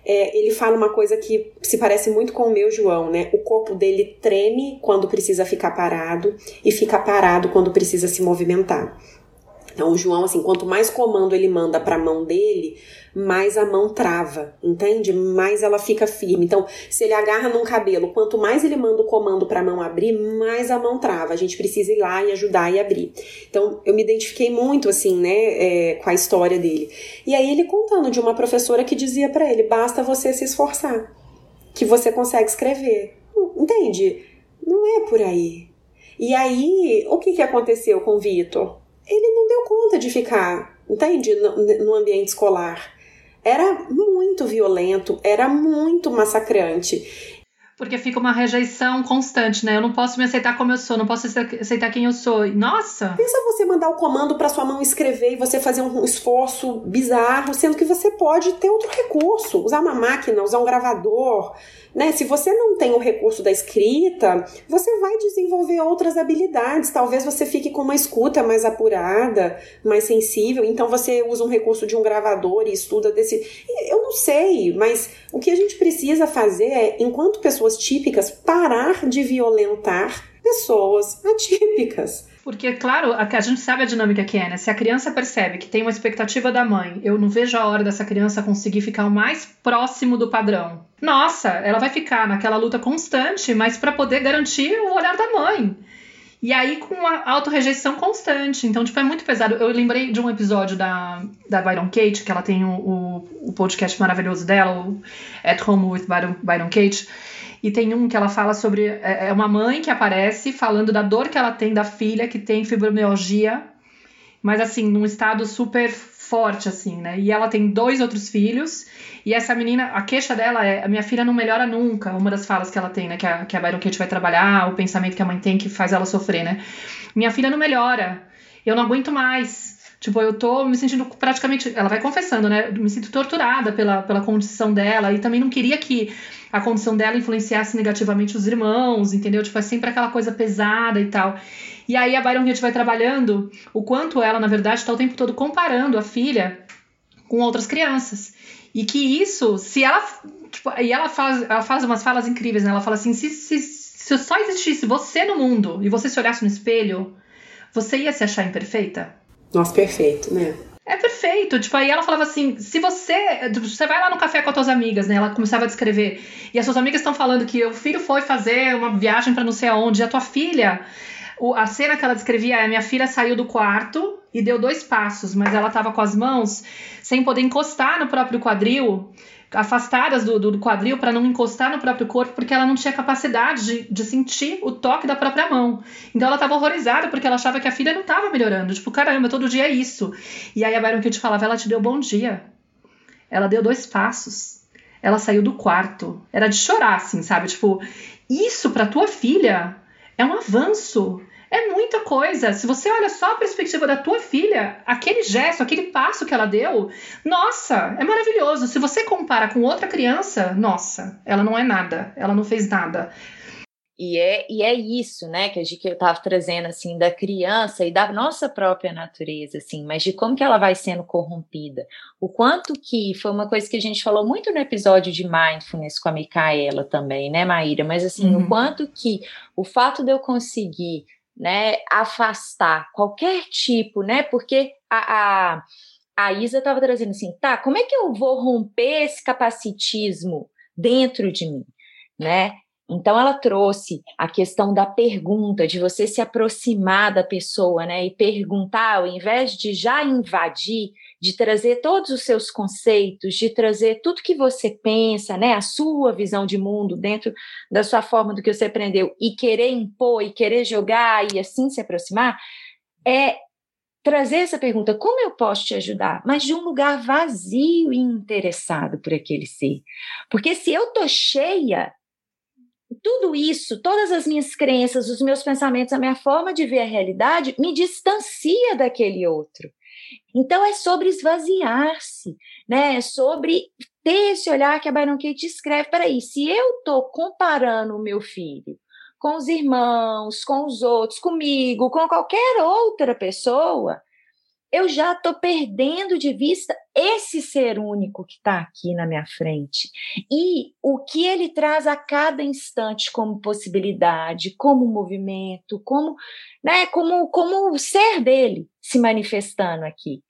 é, ele fala uma coisa que se parece muito com o meu João, né? O corpo dele treme quando precisa ficar parado e fica parado quando precisa se movimentar. Então, o João, assim, quanto mais comando ele manda para a mão dele, mais a mão trava, entende? Mais ela fica firme. Então, se ele agarra num cabelo, quanto mais ele manda o comando para a mão abrir, mais a mão trava. A gente precisa ir lá e ajudar e abrir. Então, eu me identifiquei muito, assim, né, é, com a história dele. E aí, ele contando de uma professora que dizia para ele: basta você se esforçar, que você consegue escrever. Entende? Não é por aí. E aí, o que, que aconteceu com o Vitor? Ele não deu conta de ficar, entende, no, no ambiente escolar era muito violento, era muito massacrante. Porque fica uma rejeição constante, né? Eu não posso me aceitar como eu sou, não posso aceitar quem eu sou. Nossa! Pensa você mandar o comando para sua mão escrever e você fazer um esforço bizarro, sendo que você pode ter outro recurso, usar uma máquina, usar um gravador, né? Se você não tem o recurso da escrita, você vai desenvolver outras habilidades. Talvez você fique com uma escuta mais apurada, mais sensível. Então você usa um recurso de um gravador e estuda desse. Eu não sei, mas o que a gente precisa fazer é, enquanto pessoas típicas, parar de violentar pessoas atípicas. Porque, claro, a, a gente sabe a dinâmica que é, né? Se a criança percebe que tem uma expectativa da mãe, eu não vejo a hora dessa criança conseguir ficar o mais próximo do padrão. Nossa, ela vai ficar naquela luta constante, mas para poder garantir o olhar da mãe. E aí com a autorrejeição constante. Então, tipo, é muito pesado. Eu lembrei de um episódio da, da Byron Kate, que ela tem o, o, o podcast maravilhoso dela, o At Home with Byron, Byron Kate. E tem um que ela fala sobre. É, é uma mãe que aparece falando da dor que ela tem da filha que tem fibromialgia, mas assim, num estado super forte, assim, né? E ela tem dois outros filhos. E essa menina, a queixa dela é: a minha filha não melhora nunca. Uma das falas que ela tem, né? Que a, que a Byron Kate vai trabalhar, o pensamento que a mãe tem que faz ela sofrer, né? Minha filha não melhora. Eu não aguento mais. Tipo, eu tô me sentindo praticamente. Ela vai confessando, né? Me sinto torturada pela, pela condição dela. E também não queria que a condição dela influenciasse negativamente os irmãos, entendeu? Tipo, é sempre aquela coisa pesada e tal. E aí a Byron Hitt vai trabalhando o quanto ela, na verdade, está o tempo todo comparando a filha com outras crianças. E que isso, se ela. Tipo, e ela faz, ela faz umas falas incríveis, né? Ela fala assim: se, se, se só existisse você no mundo e você se olhasse no espelho, você ia se achar imperfeita? Nossa, perfeito, né? É perfeito. Tipo, aí ela falava assim: se você. Você vai lá no café com as suas amigas, né? Ela começava a descrever. E as suas amigas estão falando que o filho foi fazer uma viagem para não sei aonde, e a tua filha. O, a cena que ela descrevia é: minha filha saiu do quarto e deu dois passos, mas ela tava com as mãos sem poder encostar no próprio quadril afastadas do, do quadril para não encostar no próprio corpo, porque ela não tinha capacidade de, de sentir o toque da própria mão. Então ela estava horrorizada porque ela achava que a filha não estava melhorando. Tipo, caramba, todo dia é isso. E aí a Byron Kate falava, ela te deu bom dia. Ela deu dois passos. Ela saiu do quarto. Era de chorar, assim, sabe? Tipo, isso para tua filha é um avanço. É muita coisa. Se você olha só a perspectiva da tua filha, aquele gesto, aquele passo que ela deu, nossa, é maravilhoso. Se você compara com outra criança, nossa, ela não é nada, ela não fez nada. E é, e é isso, né, que, que eu estava trazendo, assim, da criança e da nossa própria natureza, assim, mas de como que ela vai sendo corrompida. O quanto que, foi uma coisa que a gente falou muito no episódio de Mindfulness com a Micaela também, né, Maíra, mas assim, uhum. o quanto que o fato de eu conseguir né, afastar qualquer tipo, né, porque a, a, a Isa estava trazendo assim, tá, como é que eu vou romper esse capacitismo dentro de mim, né? Então ela trouxe a questão da pergunta, de você se aproximar da pessoa, né, e perguntar, ao invés de já invadir, de trazer todos os seus conceitos, de trazer tudo que você pensa, né, a sua visão de mundo dentro da sua forma do que você aprendeu e querer impor e querer jogar e assim se aproximar, é trazer essa pergunta, como eu posso te ajudar? Mas de um lugar vazio e interessado por aquele ser. Porque se eu tô cheia tudo isso, todas as minhas crenças, os meus pensamentos, a minha forma de ver a realidade me distancia daquele outro. Então é sobre esvaziar-se, né? É sobre ter esse olhar que a Byron Katie escreve. Peraí, se eu estou comparando o meu filho com os irmãos, com os outros, comigo, com qualquer outra pessoa, eu já estou perdendo de vista esse ser único que está aqui na minha frente. E o que ele traz a cada instante como possibilidade, como movimento, como, né, como, como o ser dele se manifestando aqui.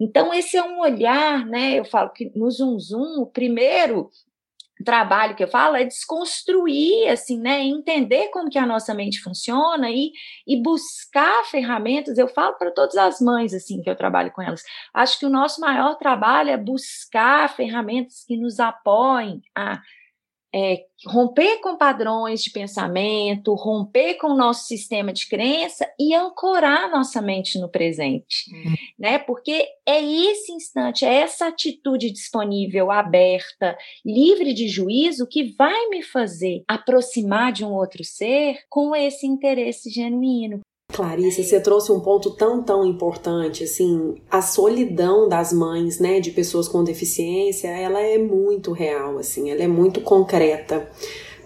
Então, esse é um olhar, né? Eu falo que no Zoom Zoom, o primeiro trabalho que eu falo é desconstruir, assim, né, entender como que a nossa mente funciona e, e buscar ferramentas. Eu falo para todas as mães, assim, que eu trabalho com elas. Acho que o nosso maior trabalho é buscar ferramentas que nos apoiem a é, romper com padrões de pensamento, romper com o nosso sistema de crença e ancorar nossa mente no presente, uhum. né? Porque é esse instante, é essa atitude disponível, aberta, livre de juízo que vai me fazer aproximar de um outro ser com esse interesse genuíno. Clarice, você trouxe um ponto tão, tão importante, assim, a solidão das mães, né, de pessoas com deficiência, ela é muito real, assim, ela é muito concreta,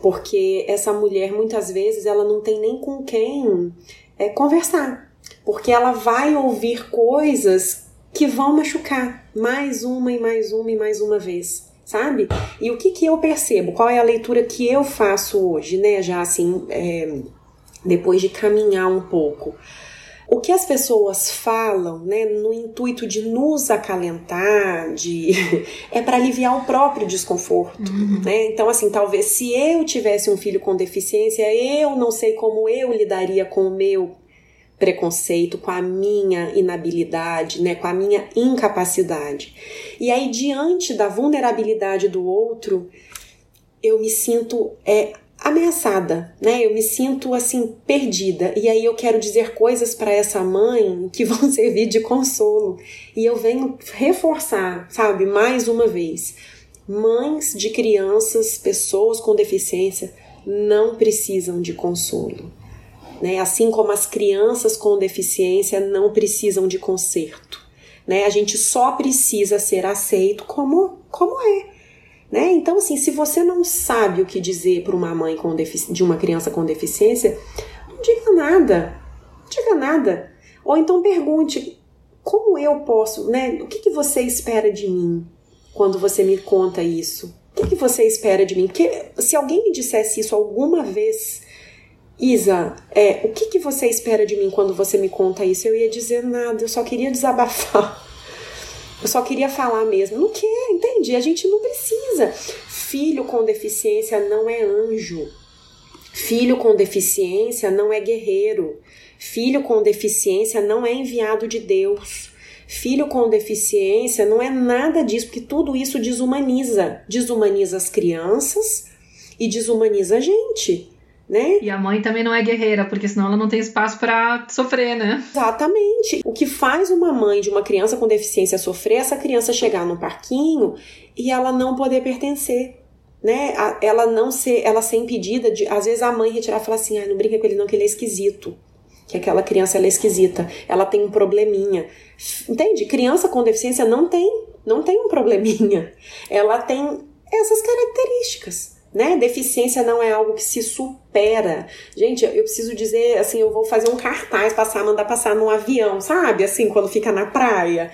porque essa mulher, muitas vezes, ela não tem nem com quem é, conversar, porque ela vai ouvir coisas que vão machucar mais uma e mais uma e mais uma vez, sabe? E o que que eu percebo? Qual é a leitura que eu faço hoje, né, já assim, é, depois de caminhar um pouco. o que as pessoas falam, né, no intuito de nos acalentar, de é para aliviar o próprio desconforto, uhum. né? Então assim, talvez se eu tivesse um filho com deficiência, eu não sei como eu lidaria com o meu preconceito, com a minha inabilidade, né, com a minha incapacidade. E aí diante da vulnerabilidade do outro, eu me sinto é, ameaçada, né? Eu me sinto assim perdida. E aí eu quero dizer coisas para essa mãe que vão servir de consolo. E eu venho reforçar, sabe, mais uma vez. Mães de crianças, pessoas com deficiência não precisam de consolo. Né? Assim como as crianças com deficiência não precisam de conserto. Né? A gente só precisa ser aceito como, como é. Né? Então, assim, se você não sabe o que dizer para uma mãe com de uma criança com deficiência, não diga nada. Não diga nada. Ou então pergunte: como eu posso, né? O que, que você espera de mim quando você me conta isso? O que, que você espera de mim? Porque se alguém me dissesse isso alguma vez, Isa, é, o que, que você espera de mim quando você me conta isso? Eu ia dizer nada, eu só queria desabafar. Eu só queria falar mesmo. Não quer, entende? A gente não precisa. Filho com deficiência não é anjo. Filho com deficiência não é guerreiro. Filho com deficiência não é enviado de Deus. Filho com deficiência não é nada disso, porque tudo isso desumaniza. Desumaniza as crianças e desumaniza a gente né? E a mãe também não é guerreira, porque senão ela não tem espaço para sofrer, né? Exatamente. O que faz uma mãe de uma criança com deficiência sofrer é essa criança chegar no parquinho e ela não poder pertencer. Né? Ela não ser, ela ser impedida de, às vezes a mãe retirar e falar assim: ah, não brinca com ele não, que ele é esquisito que aquela criança é esquisita, ela tem um probleminha. Entende? Criança com deficiência não tem, não tem um probleminha. Ela tem essas características né? Deficiência não é algo que se supera. Gente, eu preciso dizer, assim, eu vou fazer um cartaz, passar, mandar passar num avião, sabe? Assim, quando fica na praia.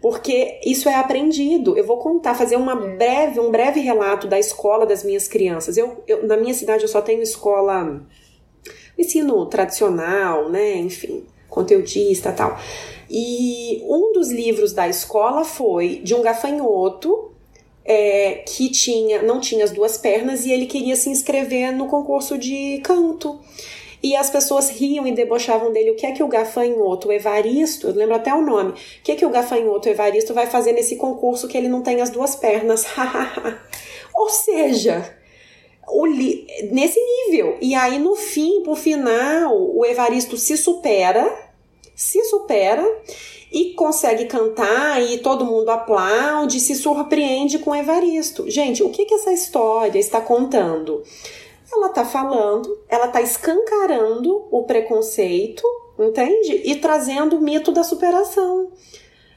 Porque isso é aprendido. Eu vou contar, fazer uma breve, um breve relato da escola das minhas crianças. Eu, eu na minha cidade eu só tenho escola ensino tradicional, né? Enfim, conteudista tal. E um dos livros da escola foi de um gafanhoto é, que tinha não tinha as duas pernas e ele queria se inscrever no concurso de canto. E as pessoas riam e debochavam dele. O que é que o gafanhoto, o Evaristo, eu lembro até o nome, o que é que o gafanhoto, o Evaristo, vai fazer nesse concurso que ele não tem as duas pernas? Ou seja, li, nesse nível. E aí, no fim, pro final, o Evaristo se supera, se supera e consegue cantar e todo mundo aplaude, se surpreende com Evaristo. Gente, o que, que essa história está contando? Ela está falando, ela está escancarando o preconceito, entende? E trazendo o mito da superação.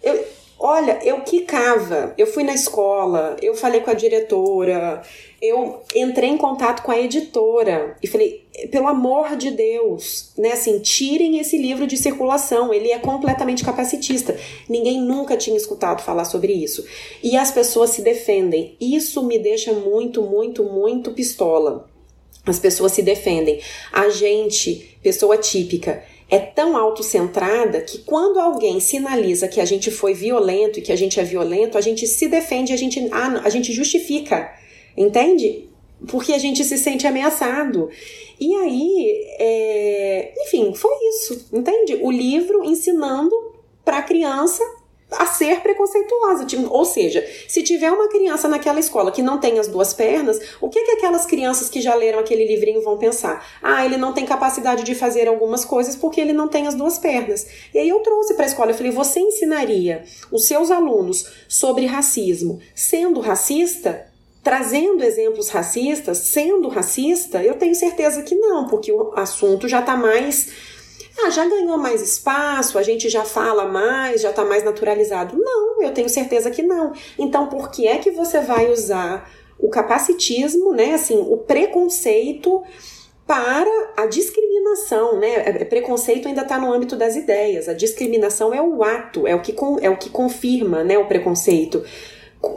Eu, olha, eu quicava, eu fui na escola, eu falei com a diretora, eu entrei em contato com a editora e falei, pelo amor de Deus, né, assim, tirem esse livro de circulação, ele é completamente capacitista. Ninguém nunca tinha escutado falar sobre isso. E as pessoas se defendem. Isso me deixa muito, muito, muito pistola. As pessoas se defendem. A gente, pessoa típica, é tão autocentrada que quando alguém sinaliza que a gente foi violento e que a gente é violento, a gente se defende, a gente, ah, a gente justifica entende? Porque a gente se sente ameaçado. E aí, é... enfim, foi isso, entende? O livro ensinando para a criança a ser preconceituosa. Ou seja, se tiver uma criança naquela escola que não tem as duas pernas, o que, que aquelas crianças que já leram aquele livrinho vão pensar? Ah, ele não tem capacidade de fazer algumas coisas porque ele não tem as duas pernas. E aí eu trouxe para a escola, eu falei: você ensinaria os seus alunos sobre racismo sendo racista? Trazendo exemplos racistas, sendo racista, eu tenho certeza que não, porque o assunto já está mais. Ah, já ganhou mais espaço, a gente já fala mais, já está mais naturalizado. Não, eu tenho certeza que não. Então, por que é que você vai usar o capacitismo, né? Assim, o preconceito para a discriminação, né? É, é, preconceito ainda está no âmbito das ideias. A discriminação é o ato, é o que, é o que confirma, né, o preconceito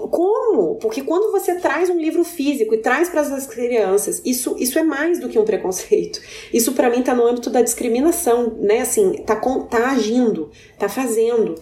como? Porque quando você traz um livro físico e traz para as crianças, isso, isso é mais do que um preconceito. Isso para mim está no âmbito da discriminação, né? Assim, tá, tá agindo, tá fazendo.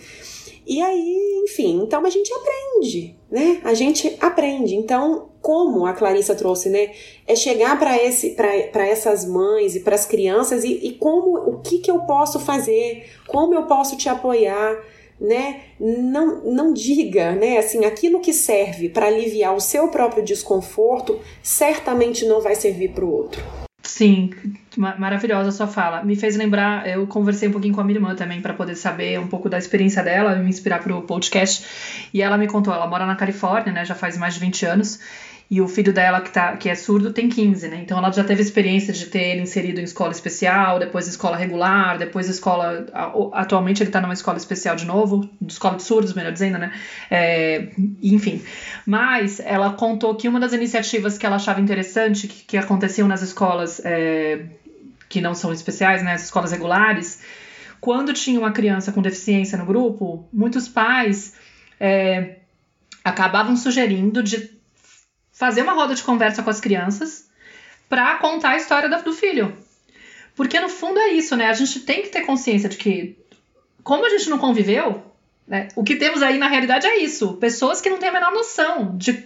E aí, enfim, então a gente aprende, né? A gente aprende. Então, como a Clarissa trouxe, né? É chegar para esse para essas mães e para as crianças e, e como o que, que eu posso fazer, como eu posso te apoiar, né? Não, não diga, né? Assim, aquilo que serve para aliviar o seu próprio desconforto certamente não vai servir para o outro. Sim, maravilhosa sua fala. Me fez lembrar, eu conversei um pouquinho com a minha irmã também para poder saber um pouco da experiência dela, me inspirar para o podcast. E ela me contou, ela mora na Califórnia, né, já faz mais de 20 anos. E o filho dela, que, tá, que é surdo, tem 15, né? Então ela já teve experiência de ter ele inserido em escola especial, depois escola regular, depois escola. Atualmente ele tá numa escola especial de novo, escola de surdos, melhor dizendo, né? É, enfim. Mas ela contou que uma das iniciativas que ela achava interessante, que, que aconteciam nas escolas é, que não são especiais, né? As escolas regulares, quando tinha uma criança com deficiência no grupo, muitos pais. É, acabavam sugerindo de fazer uma roda de conversa com as crianças para contar a história do filho. Porque no fundo é isso, né? A gente tem que ter consciência de que, como a gente não conviveu, né, o que temos aí na realidade é isso: pessoas que não têm a menor noção de.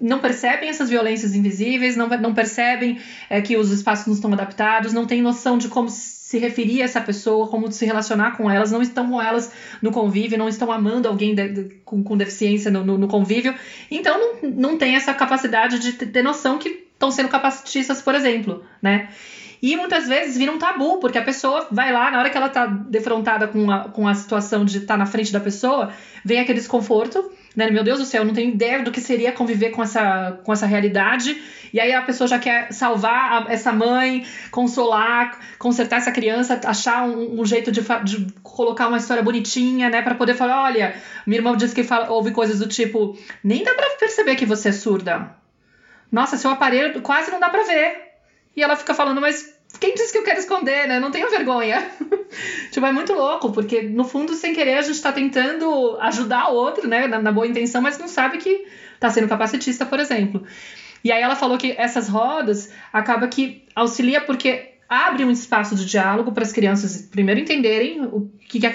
não percebem essas violências invisíveis, não, não percebem é, que os espaços não estão adaptados, não têm noção de como se referir a essa pessoa, como se relacionar com elas, não estão com elas no convívio, não estão amando alguém de, de, com, com, deficiência no, no, no, convívio, então não, não tem essa capacidade de ter noção que estão sendo capacitistas, por exemplo, né? E muitas vezes vira um tabu, porque a pessoa vai lá, na hora que ela tá defrontada com a, com a situação de estar tá na frente da pessoa, vem aquele desconforto, né? Meu Deus do céu, eu não tenho ideia do que seria conviver com essa, com essa realidade. E aí a pessoa já quer salvar a, essa mãe, consolar, consertar essa criança, achar um, um jeito de, de, colocar uma história bonitinha, né? para poder falar: olha, minha irmã disse que fala, ouve coisas do tipo: nem dá pra perceber que você é surda. Nossa, seu aparelho quase não dá pra ver. E ela fica falando, mas quem disse que eu quero esconder, né? Não tenho vergonha. tipo, é muito louco, porque no fundo, sem querer, a gente tá tentando ajudar o outro, né? Na, na boa intenção, mas não sabe que tá sendo capacitista, por exemplo. E aí ela falou que essas rodas acaba que auxilia porque abre um espaço de diálogo para as crianças primeiro entenderem o que, que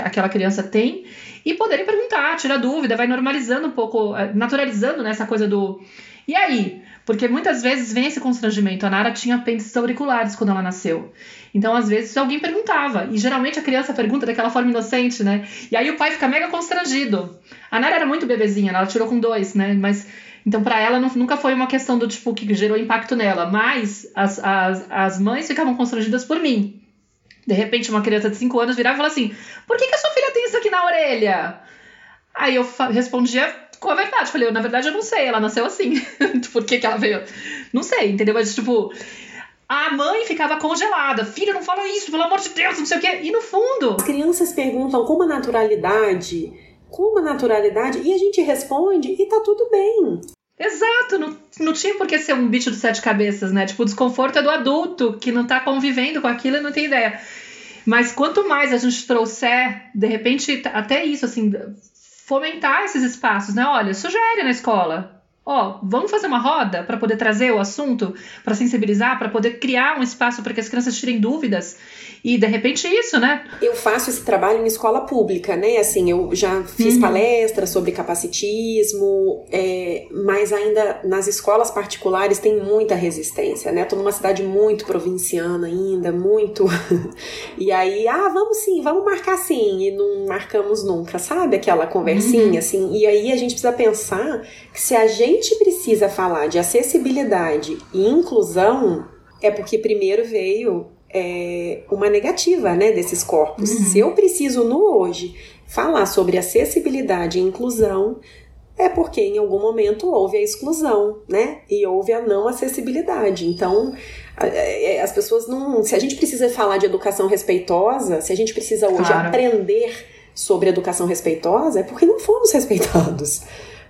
aquela criança tem e poderem perguntar, tirar dúvida, vai normalizando um pouco, eh, naturalizando né, coisa do. E aí? Porque muitas vezes vem esse constrangimento. A Nara tinha apêndices auriculares quando ela nasceu. Então, às vezes, alguém perguntava. E geralmente a criança pergunta daquela forma inocente, né? E aí o pai fica mega constrangido. A Nara era muito bebezinha, ela tirou com dois, né? Mas. Então, para ela, não, nunca foi uma questão do tipo que gerou impacto nela. Mas as, as, as mães ficavam constrangidas por mim. De repente, uma criança de 5 anos virava e falava assim: Por que, que a sua filha tem isso aqui na orelha? Aí eu respondia com a verdade. Falei, eu, na verdade, eu não sei, ela nasceu assim. Por que, que ela veio? Não sei, entendeu? Mas, tipo, a mãe ficava congelada. Filha, não fala isso, pelo amor de Deus, não sei o quê. E no fundo. As crianças perguntam com uma naturalidade, com uma naturalidade, e a gente responde e tá tudo bem. Exato, não, não tinha por que ser um bicho de sete cabeças, né? Tipo, o desconforto é do adulto que não tá convivendo com aquilo e não tem ideia. Mas quanto mais a gente trouxer, de repente, até isso, assim, fomentar esses espaços, né? Olha, sugere na escola. Ó, vamos fazer uma roda para poder trazer o assunto, para sensibilizar, para poder criar um espaço para que as crianças tirem dúvidas e de repente isso, né? Eu faço esse trabalho em escola pública, né? Assim, eu já fiz uhum. palestras sobre capacitismo, é, mas ainda nas escolas particulares tem muita resistência, né? Tô numa cidade muito provinciana ainda, muito. e aí, ah, vamos sim, vamos marcar sim, e não marcamos nunca, sabe? Aquela conversinha, uhum. assim. E aí a gente precisa pensar que se a gente precisa falar de acessibilidade e inclusão, é porque primeiro veio é, uma negativa né, desses corpos. Uhum. Se eu preciso no hoje falar sobre acessibilidade e inclusão, é porque em algum momento houve a exclusão, né? E houve a não acessibilidade. Então, é, as pessoas não. Se a gente precisa falar de educação respeitosa, se a gente precisa hoje claro. aprender sobre educação respeitosa, é porque não fomos respeitados.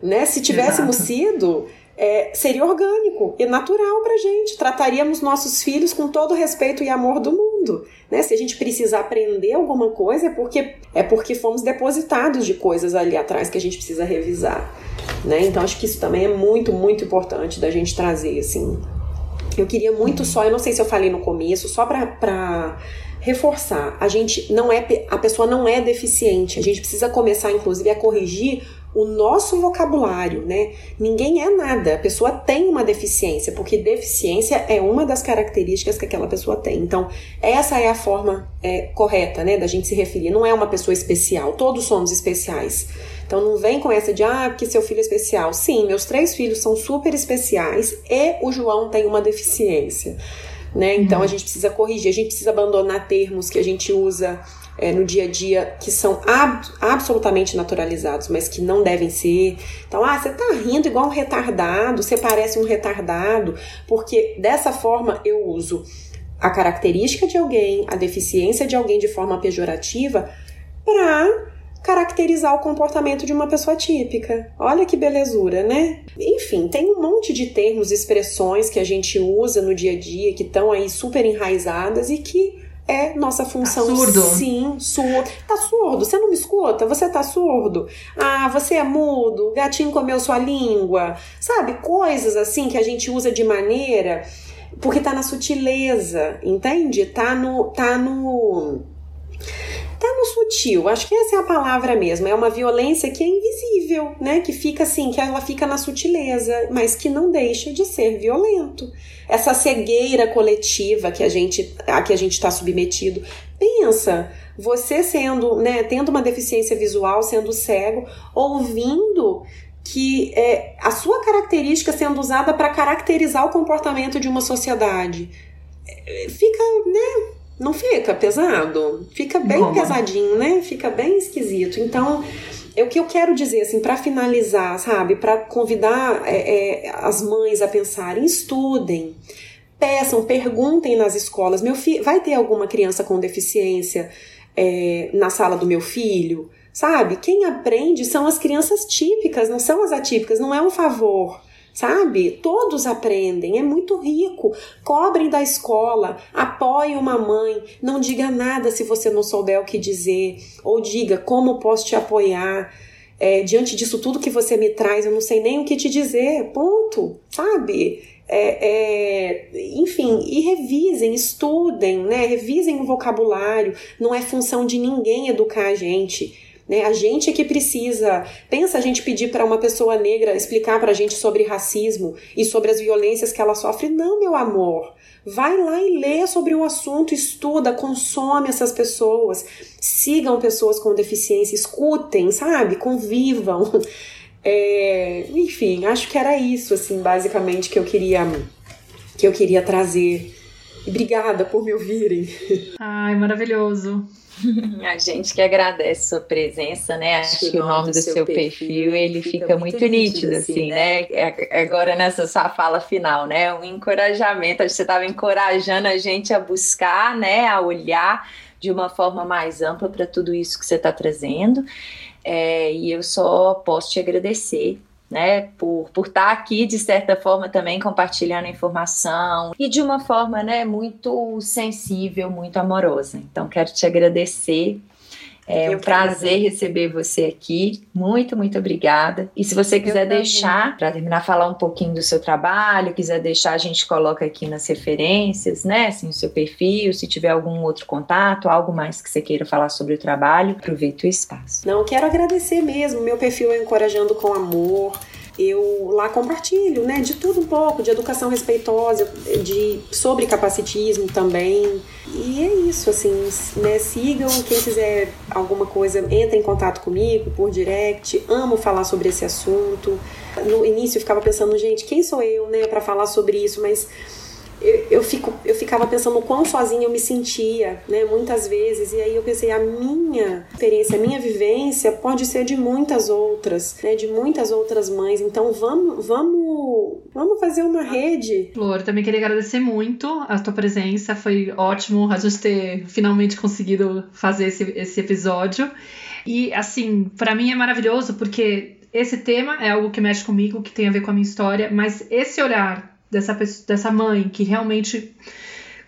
Né? Se tivéssemos Exato. sido, é, seria orgânico e natural para gente. Trataríamos nossos filhos com todo o respeito e amor do mundo. né? Se a gente precisa aprender alguma coisa, é porque é porque fomos depositados de coisas ali atrás que a gente precisa revisar, né? Então acho que isso também é muito, muito importante da gente trazer, assim. Eu queria muito só, eu não sei se eu falei no começo, só para reforçar, a gente não é a pessoa não é deficiente. A gente precisa começar inclusive a corrigir o nosso vocabulário, né? Ninguém é nada, a pessoa tem uma deficiência, porque deficiência é uma das características que aquela pessoa tem. Então, essa é a forma é, correta, né, da gente se referir. Não é uma pessoa especial, todos somos especiais. Então, não vem com essa de, ah, porque seu filho é especial. Sim, meus três filhos são super especiais e o João tem uma deficiência. Né? Então, uhum. a gente precisa corrigir, a gente precisa abandonar termos que a gente usa é, no dia a dia que são ab absolutamente naturalizados, mas que não devem ser. Então, ah, você tá rindo igual um retardado, você parece um retardado, porque dessa forma eu uso a característica de alguém, a deficiência de alguém de forma pejorativa para caracterizar o comportamento de uma pessoa típica. Olha que belezura, né? Enfim, tem um monte de termos, expressões que a gente usa no dia a dia que estão aí super enraizadas e que é nossa função. Tá surdo? Sim, surdo. Tá surdo? Você não me escuta? Você tá surdo? Ah, você é mudo? Gatinho comeu sua língua? Sabe? Coisas assim que a gente usa de maneira. Porque tá na sutileza, entende? Tá no. Tá no tá no sutil, acho que essa é a palavra mesmo. É uma violência que é invisível, né? Que fica assim, que ela fica na sutileza, mas que não deixa de ser violento. Essa cegueira coletiva que a gente, a que a gente está submetido. Pensa, você sendo, né, tendo uma deficiência visual, sendo cego, ouvindo que é, a sua característica sendo usada para caracterizar o comportamento de uma sociedade. É, fica, né? Não fica pesado? Fica bem pesadinho, né? Fica bem esquisito. Então, é o que eu quero dizer, assim, para finalizar, sabe? Para convidar é, é, as mães a pensarem, estudem, peçam, perguntem nas escolas. Meu filho, vai ter alguma criança com deficiência é, na sala do meu filho? Sabe? Quem aprende são as crianças típicas, não são as atípicas, não é um favor sabe? Todos aprendem, é muito rico. Cobrem da escola, apoiem uma mãe, não diga nada se você não souber o que dizer, ou diga como posso te apoiar. É, diante disso tudo que você me traz, eu não sei nem o que te dizer, ponto, sabe? É, é, enfim, e revisem, estudem, né? Revisem o vocabulário. Não é função de ninguém educar a gente. Né? A gente é que precisa. Pensa a gente pedir para uma pessoa negra explicar para a gente sobre racismo e sobre as violências que ela sofre. Não, meu amor. Vai lá e lê sobre o assunto, estuda, consome essas pessoas, sigam pessoas com deficiência, escutem, sabe? Convivam. É, enfim, acho que era isso, assim, basicamente que eu queria que eu queria trazer. Obrigada por me ouvirem. Ai, maravilhoso. A gente que agradece sua presença, né? Acho, Acho que o nome do, do seu, seu perfil, perfil ele fica, fica muito, muito nítido, assim, assim né? né? É, agora nessa sua fala final, né? Um encorajamento, você estava encorajando a gente a buscar, né? A olhar de uma forma mais ampla para tudo isso que você está trazendo. É, e eu só posso te agradecer né, por, por estar tá aqui de certa forma também compartilhando informação e de uma forma, né, muito sensível, muito amorosa. Então quero te agradecer é um prazer receber você aqui. Muito, muito obrigada. E se você quiser deixar, para terminar, falar um pouquinho do seu trabalho, quiser deixar, a gente coloca aqui nas referências, né? Assim, o seu perfil, se tiver algum outro contato, algo mais que você queira falar sobre o trabalho, aproveita o espaço. Não, quero agradecer mesmo. Meu perfil é Encorajando com Amor eu lá compartilho, né, de tudo um pouco, de educação respeitosa, de sobre capacitismo também. E é isso, assim, né, sigam, quem quiser alguma coisa, entre em contato comigo por direct. Amo falar sobre esse assunto. No início eu ficava pensando, gente, quem sou eu, né, para falar sobre isso, mas eu, eu, fico, eu ficava pensando o quão sozinha eu me sentia, né, muitas vezes, e aí eu pensei, a minha experiência, a minha vivência pode ser de muitas outras, né, de muitas outras mães, então vamos, vamos, vamos fazer uma rede. Flor, também queria agradecer muito a tua presença, foi ótimo a gente ter finalmente conseguido fazer esse, esse episódio, e assim, para mim é maravilhoso porque esse tema é algo que mexe comigo, que tem a ver com a minha história, mas esse olhar dessa, pessoa, dessa mãe que realmente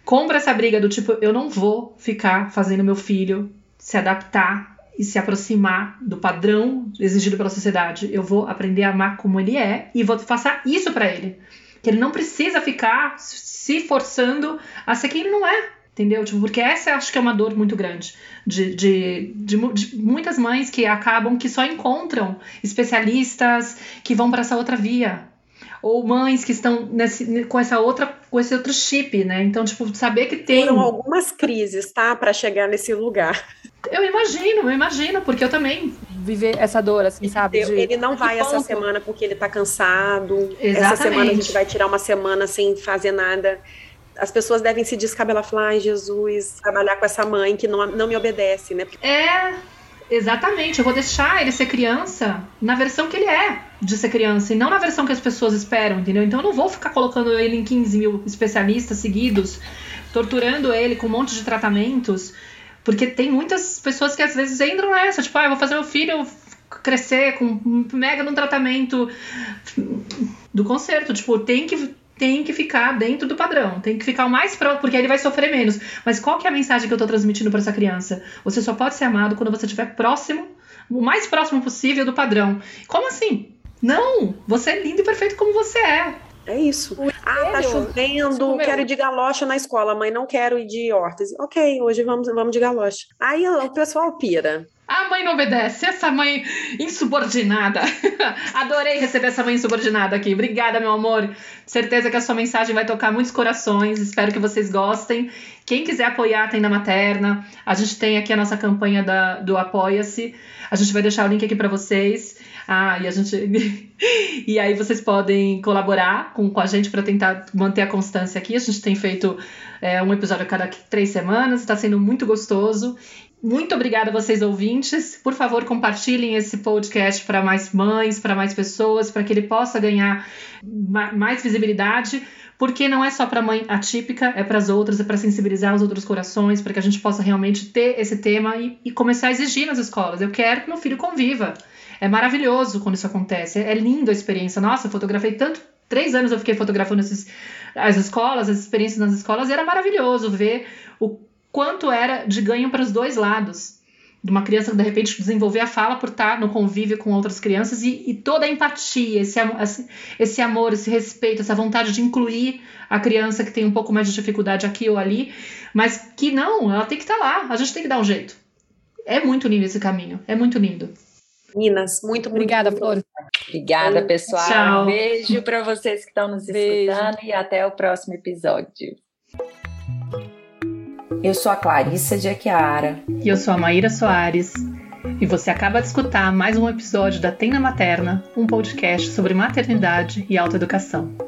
compra essa briga do tipo, eu não vou ficar fazendo meu filho se adaptar e se aproximar do padrão exigido pela sociedade. Eu vou aprender a amar como ele é e vou passar isso para ele. Que ele não precisa ficar se forçando a ser quem ele não é. Entendeu? Tipo, porque essa acho que é uma dor muito grande de, de, de, de muitas mães que acabam que só encontram especialistas que vão para essa outra via ou mães que estão nesse, com essa outra com esse outro chip, né? Então, tipo, saber que tem Foram algumas crises, tá, para chegar nesse lugar. Eu imagino, eu imagino, porque eu também viver essa dor, assim, sabe? De... Ele não vai essa semana porque ele tá cansado. Exatamente. Essa semana a gente vai tirar uma semana sem fazer nada. As pessoas devem se descabelar, falar, ai, Jesus, trabalhar com essa mãe que não, não me obedece, né? É, Exatamente, eu vou deixar ele ser criança na versão que ele é de ser criança e não na versão que as pessoas esperam, entendeu? Então eu não vou ficar colocando ele em 15 mil especialistas seguidos, torturando ele com um monte de tratamentos, porque tem muitas pessoas que às vezes entram nessa, tipo, ah, eu vou fazer meu filho crescer com mega no tratamento do conserto, tipo, tem que tem que ficar dentro do padrão, tem que ficar o mais próximo, porque ele vai sofrer menos. Mas qual que é a mensagem que eu estou transmitindo para essa criança? Você só pode ser amado quando você estiver próximo, o mais próximo possível do padrão. Como assim? Não! Você é lindo e perfeito como você é. É isso. Ah, tá chovendo, quero ir de galocha na escola. Mãe, não quero ir de órtese. Ok, hoje vamos, vamos de galocha. Aí o pessoal pira. A mãe não obedece, essa mãe insubordinada. Adorei receber essa mãe insubordinada aqui. Obrigada, meu amor. Certeza que a sua mensagem vai tocar muitos corações. Espero que vocês gostem. Quem quiser apoiar a Tenda Materna, a gente tem aqui a nossa campanha da, do Apoia-se. A gente vai deixar o link aqui para vocês. Ah, e a gente. e aí vocês podem colaborar com, com a gente para tentar manter a constância aqui. A gente tem feito é, um episódio a cada três semanas, está sendo muito gostoso. Muito obrigada a vocês ouvintes. Por favor, compartilhem esse podcast para mais mães, para mais pessoas, para que ele possa ganhar mais visibilidade, porque não é só para mãe atípica, é para as outras, é para sensibilizar os outros corações, para que a gente possa realmente ter esse tema e, e, começar a exigir nas escolas. Eu quero que meu filho conviva. É maravilhoso quando isso acontece. É, é lindo a experiência. Nossa, eu fotografei tanto. Três anos eu fiquei fotografando esses, as escolas, as experiências nas escolas, e era maravilhoso ver o quanto era de ganho para os dois lados. De uma criança que de repente desenvolver a fala por estar no convívio com outras crianças e, e toda a empatia, esse, esse amor, esse respeito, essa vontade de incluir a criança que tem um pouco mais de dificuldade aqui ou ali, mas que não, ela tem que estar lá, a gente tem que dar um jeito. É muito lindo esse caminho, é muito lindo. Meninas, muito, obrigada, Flor. Obrigada, pessoal. Tchau. Um beijo para vocês que estão nos beijo. escutando e até o próximo episódio. Eu sou a Clarissa de Aquiara. E eu sou a Maíra Soares. E você acaba de escutar mais um episódio da Tenda Materna, um podcast sobre maternidade e autoeducação.